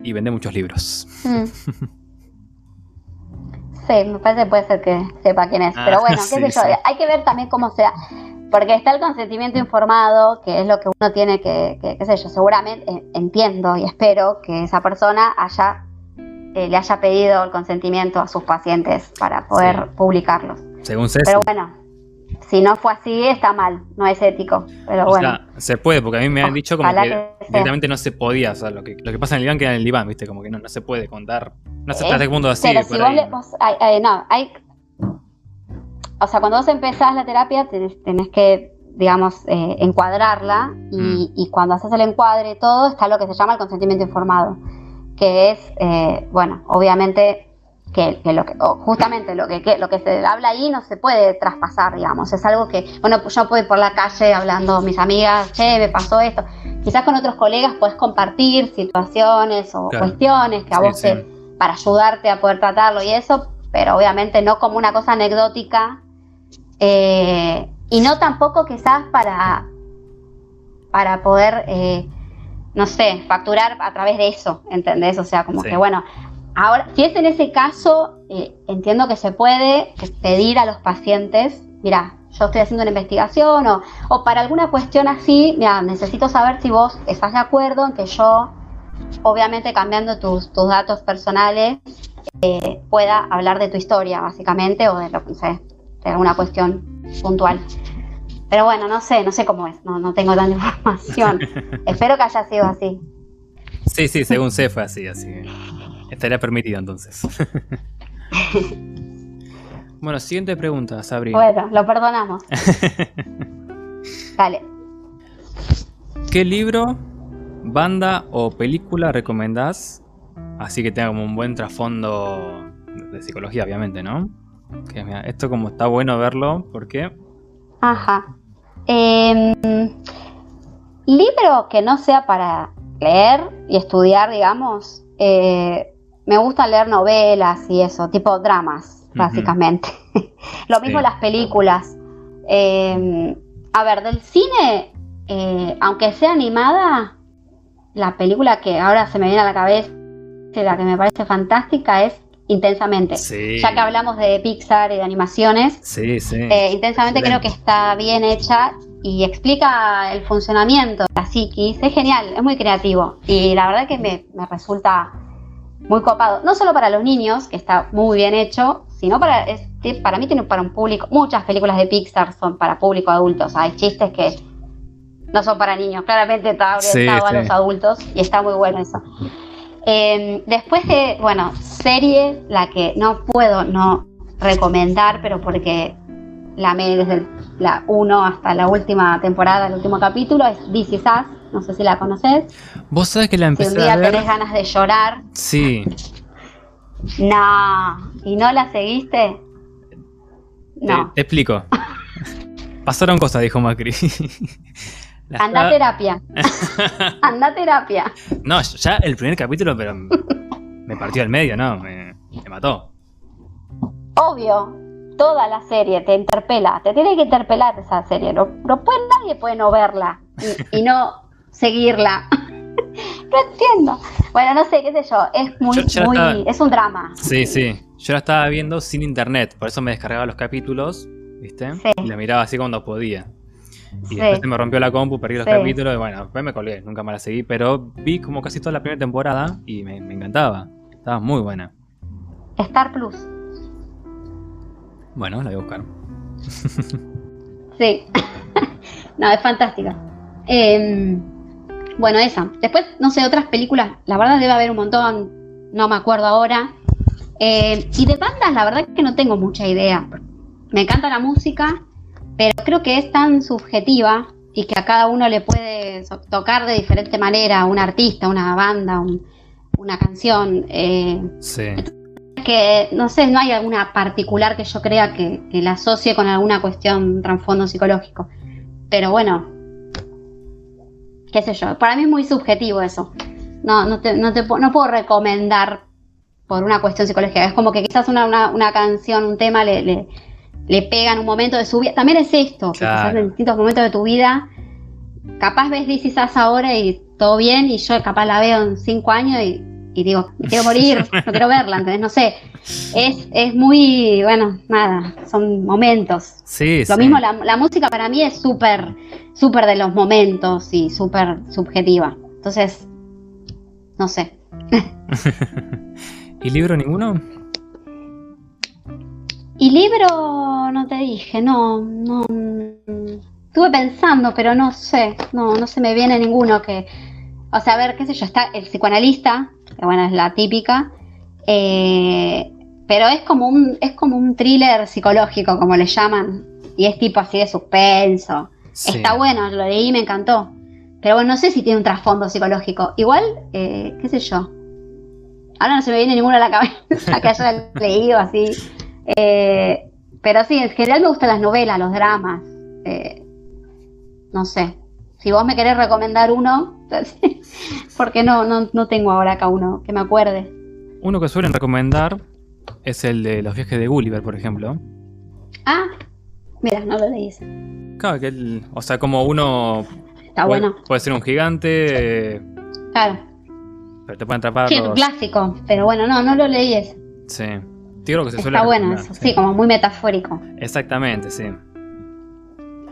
y vende muchos libros. Mm. Sí, me parece que puede ser que sepa quién es. Pero ah, bueno, qué sé yo, hay que ver también cómo sea. Porque está el consentimiento informado, que es lo que uno tiene que, qué sé yo, seguramente eh, entiendo y espero que esa persona haya eh, le haya pedido el consentimiento a sus pacientes para poder publicarlos. Según César. Pero bueno, si no fue así, está mal, no es ético. Pero bueno. se puede, porque a mí me han dicho como que, directamente no se podía. O sea, lo que, lo que pasa en el Iván queda en el Iván, ¿viste? Como que no, no se puede contar. No se trata de mundo así. Pero si vos, le, hay, no, hay. O sea, cuando vos empezás la terapia, tenés, que, digamos, eh, encuadrarla. Y, mm. y, cuando haces el encuadre y todo, está lo que se llama el consentimiento informado. Que es, eh, bueno, obviamente que, lo que justamente lo que, lo que se habla ahí no se puede traspasar, digamos. Es algo que, bueno, yo puedo ir por la calle hablando mis amigas, che, me pasó esto. Quizás con otros colegas puedes compartir situaciones o cuestiones que a vos Te, para ayudarte a poder tratarlo y eso, pero obviamente no como una cosa anecdótica eh, y no tampoco quizás para, para poder, eh, no sé, facturar a través de eso, ¿entendés? O sea, como que bueno, Ahora, si es en ese caso, eh, entiendo que se puede pedir a los pacientes, mira, yo estoy haciendo una investigación o, para alguna cuestión así, mira, necesito saber si vos estás de acuerdo en que yo, obviamente cambiando tus, datos personales, eh, pueda hablar de tu historia, básicamente, o de lo que sé, de alguna cuestión puntual. Pero bueno, no sé, no sé cómo es, no, no tengo tanta información. Espero que haya sido así. Sí, sí, según sé fue así, así. Estaría permitido entonces. bueno, siguiente pregunta, Sabri. Bueno, lo perdonamos. Dale. ¿Qué libro, banda o película recomendás? Así que tenga como un buen trasfondo de psicología, obviamente, ¿no? Que, esto como está bueno verlo, ¿por qué? Ajá. Em, libro que no sea para leer y estudiar, digamos. Eh, me gusta leer novelas y eso, tipo dramas, básicamente. Lo mismo las películas. Em, a ver, del cine, eh, aunque sea animada, la película que ahora se me viene a la cabeza, la que me parece fantástica, es Intensamente. Ya que hablamos de Pixar y de animaciones, sí, sí. Eh, intensamente creo que está bien hecha y explica el funcionamiento de la psiquis. Es genial, es muy creativo. Y la verdad que me, me resulta muy copado. No solo para los niños, que está muy bien hecho, sino para, este, para mí tiene para un público. Muchas películas de Pixar son para público adultos. Hay chistes que no son para niños, claramente está orientado a los adultos y está muy bueno eso. Em, después de, bueno, serie, la que no puedo no recomendar, pero porque la amé desde la 1 hasta la última temporada, el último capítulo, es This Is Us. No sé si la conoces. Vos sabés que la empecé si un día tenés ganas de llorar. Sí. No. ¿Y no la seguiste? No. Te, explico. Pasaron cosas, dijo Macri. Anda terapia. Anda terapia. No, ya el primer capítulo, pero me partió al medio, ¿no? Me, mató. Obvio, toda la serie te interpela, te tiene que interpelar esa serie. No, puede, nadie puede no verla y, no seguirla. no entiendo. Bueno, no sé, qué sé yo. Es muy, muy, es un drama. Sí, sí. Yo la estaba viendo sin internet, por eso me descargaba los capítulos, ¿viste? Y la miraba así cuando podía. Y después se me rompió la compu, perdí los capítulos y bueno, después me colgué, nunca más la seguí, pero vi como casi toda la primera temporada y me, encantaba. Estaba muy buena. Star Plus. Bueno, la voy a buscar. sí. no, es fantástica. Em, bueno, esa. Después, no sé, otras películas, la verdad debe haber un montón, no me acuerdo ahora. Em, y de bandas, la verdad es que no tengo mucha idea. Me encanta la música, pero creo que es tan subjetiva y que a cada uno le puede tocar de diferente manera, un artista, una banda, una canción. Eh, sí. Que no sé, no hay alguna particular que yo crea que, la asocie con alguna cuestión, trasfondo psicológico. Pero bueno, qué sé yo, para mí es muy subjetivo eso. No, no, te, no, te, no puedo recomendar por una cuestión psicológica. Es como que quizás una, una, una canción, un tema le, le le pega en un momento de su vida. También es esto, quizás en distintos momentos de tu vida, capaz ves This ahora y todo bien, y yo capaz la veo en cinco años y, digo, me quiero morir, no quiero verla, entonces no sé. Es, es muy, bueno, nada, son momentos. Sí, Lo mismo, la, música para mí es súper, súper de los momentos y súper subjetiva. Entonces, no sé. ¿Y libro ninguno? Y libro, no te dije, no, no. Estuve pensando, pero no sé, no, no se me viene ninguno que. O sea, a ver, qué sé yo, está el psicoanalista, que bueno, es la típica, eh, pero es como un, es como un thriller psicológico, como le llaman, y es tipo así de suspenso. Está bueno, lo leí y me encantó. Pero bueno, no sé si tiene un trasfondo psicológico. Igual, eh, qué sé yo. Ahora no se me viene ninguno a la cabeza que haya leído así. Eh, pero sí, en general me gustan las novelas, los dramas. Eh, no sé. Si vos me querés recomendar uno, porque no, no, no tengo ahora acá uno que me acuerde. Uno que suelen recomendar es el de los viajes de Gulliver, por ejemplo. Ah, mira, no lo leí Claro, que o sea, como uno. Está bueno. Puede ser un gigante. Claro. Pero te pueden atrapar. Sí, clásico. Pero bueno, no, no lo leí ese. Sí. Está bueno eso, sí. como muy metafórico. Exactamente, sí.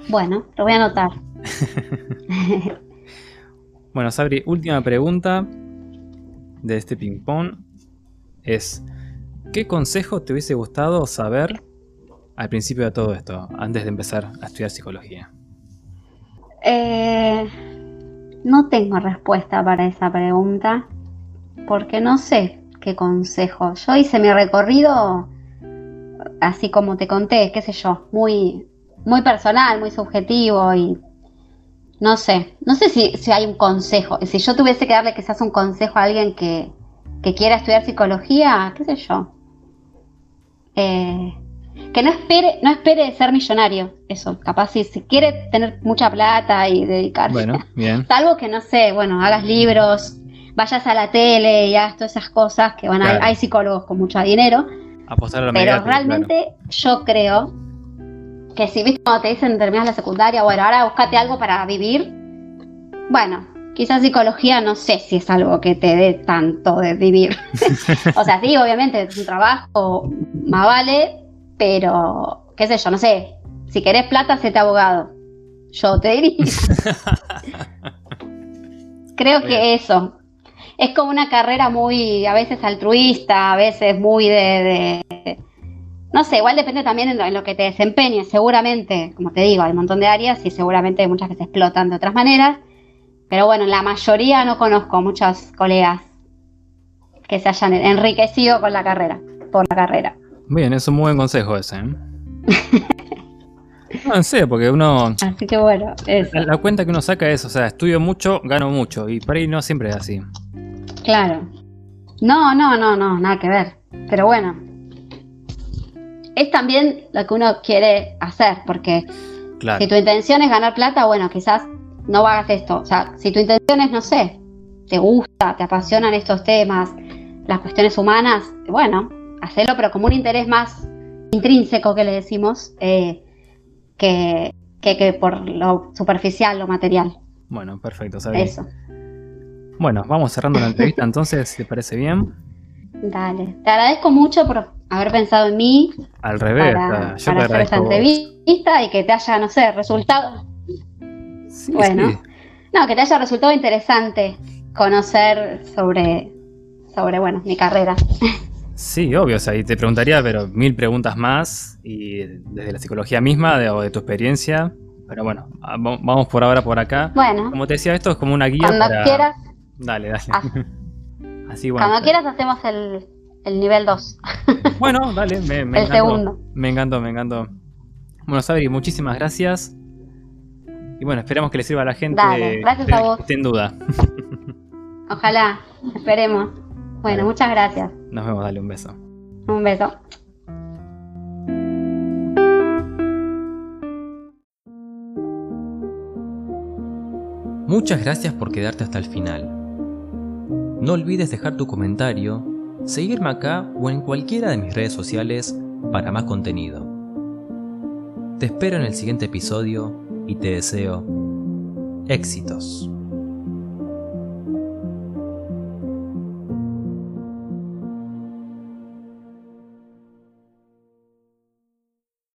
Bueno, lo voy a anotar. bueno, Sabri, última pregunta de este ping-pong es: ¿qué consejo te hubiese gustado saber al principio de todo esto, antes de empezar a estudiar psicología? Eh, no tengo respuesta para esa pregunta, porque no sé qué consejo. Yo hice mi recorrido así como te conté, qué sé yo, muy, muy personal, muy subjetivo y no sé, no sé si, si hay un consejo. Si yo tuviese que darle quizás un consejo a alguien que, que quiera estudiar psicología, qué sé yo. Eh, que no espere, no espere ser millonario, eso, capaz si, si quiere tener mucha plata y dedicarse. Bueno, bien. Salvo que no sé, bueno, hagas libros, vayas a la tele y hagas todas esas cosas, que bueno, hay, psicólogos con mucho dinero. Apostar a la Pero realmente yo creo que si viste cuando te dicen terminas la secundaria, bueno, ahora búscate algo para vivir. Bueno, quizás psicología no sé si es algo que te dé tanto de vivir. o sea, sí, obviamente es un trabajo, más vale, pero qué sé yo, no sé. Si querés plata, séte abogado. Yo te diría. Creo que eso es como una carrera muy, a veces altruista, a veces muy de, no sé, igual depende también en lo, que te desempeñes, seguramente, como te digo, hay un montón de áreas y seguramente muchas que se explotan de otras maneras, pero bueno, la mayoría no conozco muchos colegas que se hayan enriquecido con la carrera, por la carrera. Bien, es un muy buen consejo ese. ¿eh? no sé, porque uno... Así que bueno, La, la, cuenta que uno saca es, o sea, estudio mucho, gano mucho, y por ahí no siempre es así. Claro. No, no, no, no, nada que ver. Pero bueno, es también lo que uno quiere hacer, porque si tu intención es ganar plata, bueno, quizás no hagas esto. O sea, si tu intención es, no sé, te gusta, te apasionan estos temas, las cuestiones humanas, bueno, hacelo, pero como un interés más intrínseco que le decimos, eh, que, que, por lo superficial, lo material. Bueno, perfecto, ¿sabes? Eso. Bueno, vamos cerrando la entrevista entonces, si te parece bien. Dale, te agradezco mucho por haber pensado en mí. Al revés, para, yo hacer esta entrevista y que te haya, no sé, resultado. bueno, no, que te haya resultado interesante conocer sobre, sobre, bueno, mi carrera. Sí, obvio, o sea, y te preguntaría, pero mil preguntas más, y desde la psicología misma o de tu experiencia, pero bueno, vamos por ahora por acá. Bueno. Como te decía, esto es como una guía cuando quieras. Dale, dale. Así bueno. Cuando quieras hacemos el, el nivel 2. Bueno, dale, me, me El segundo. Me encantó, me encantó. Bueno, Sabri, muchísimas gracias. Y bueno, esperemos que le sirva a la gente. Dale, gracias a vos. Sin duda. Ojalá, esperemos. Bueno, muchas gracias. Nos vemos, dale un beso. Un beso. Muchas gracias por quedarte hasta el final. No olvides dejar tu comentario seguirme acá o en cualquiera de mis redes sociales para más contenido. Te espero en el siguiente episodio y te deseo éxitos.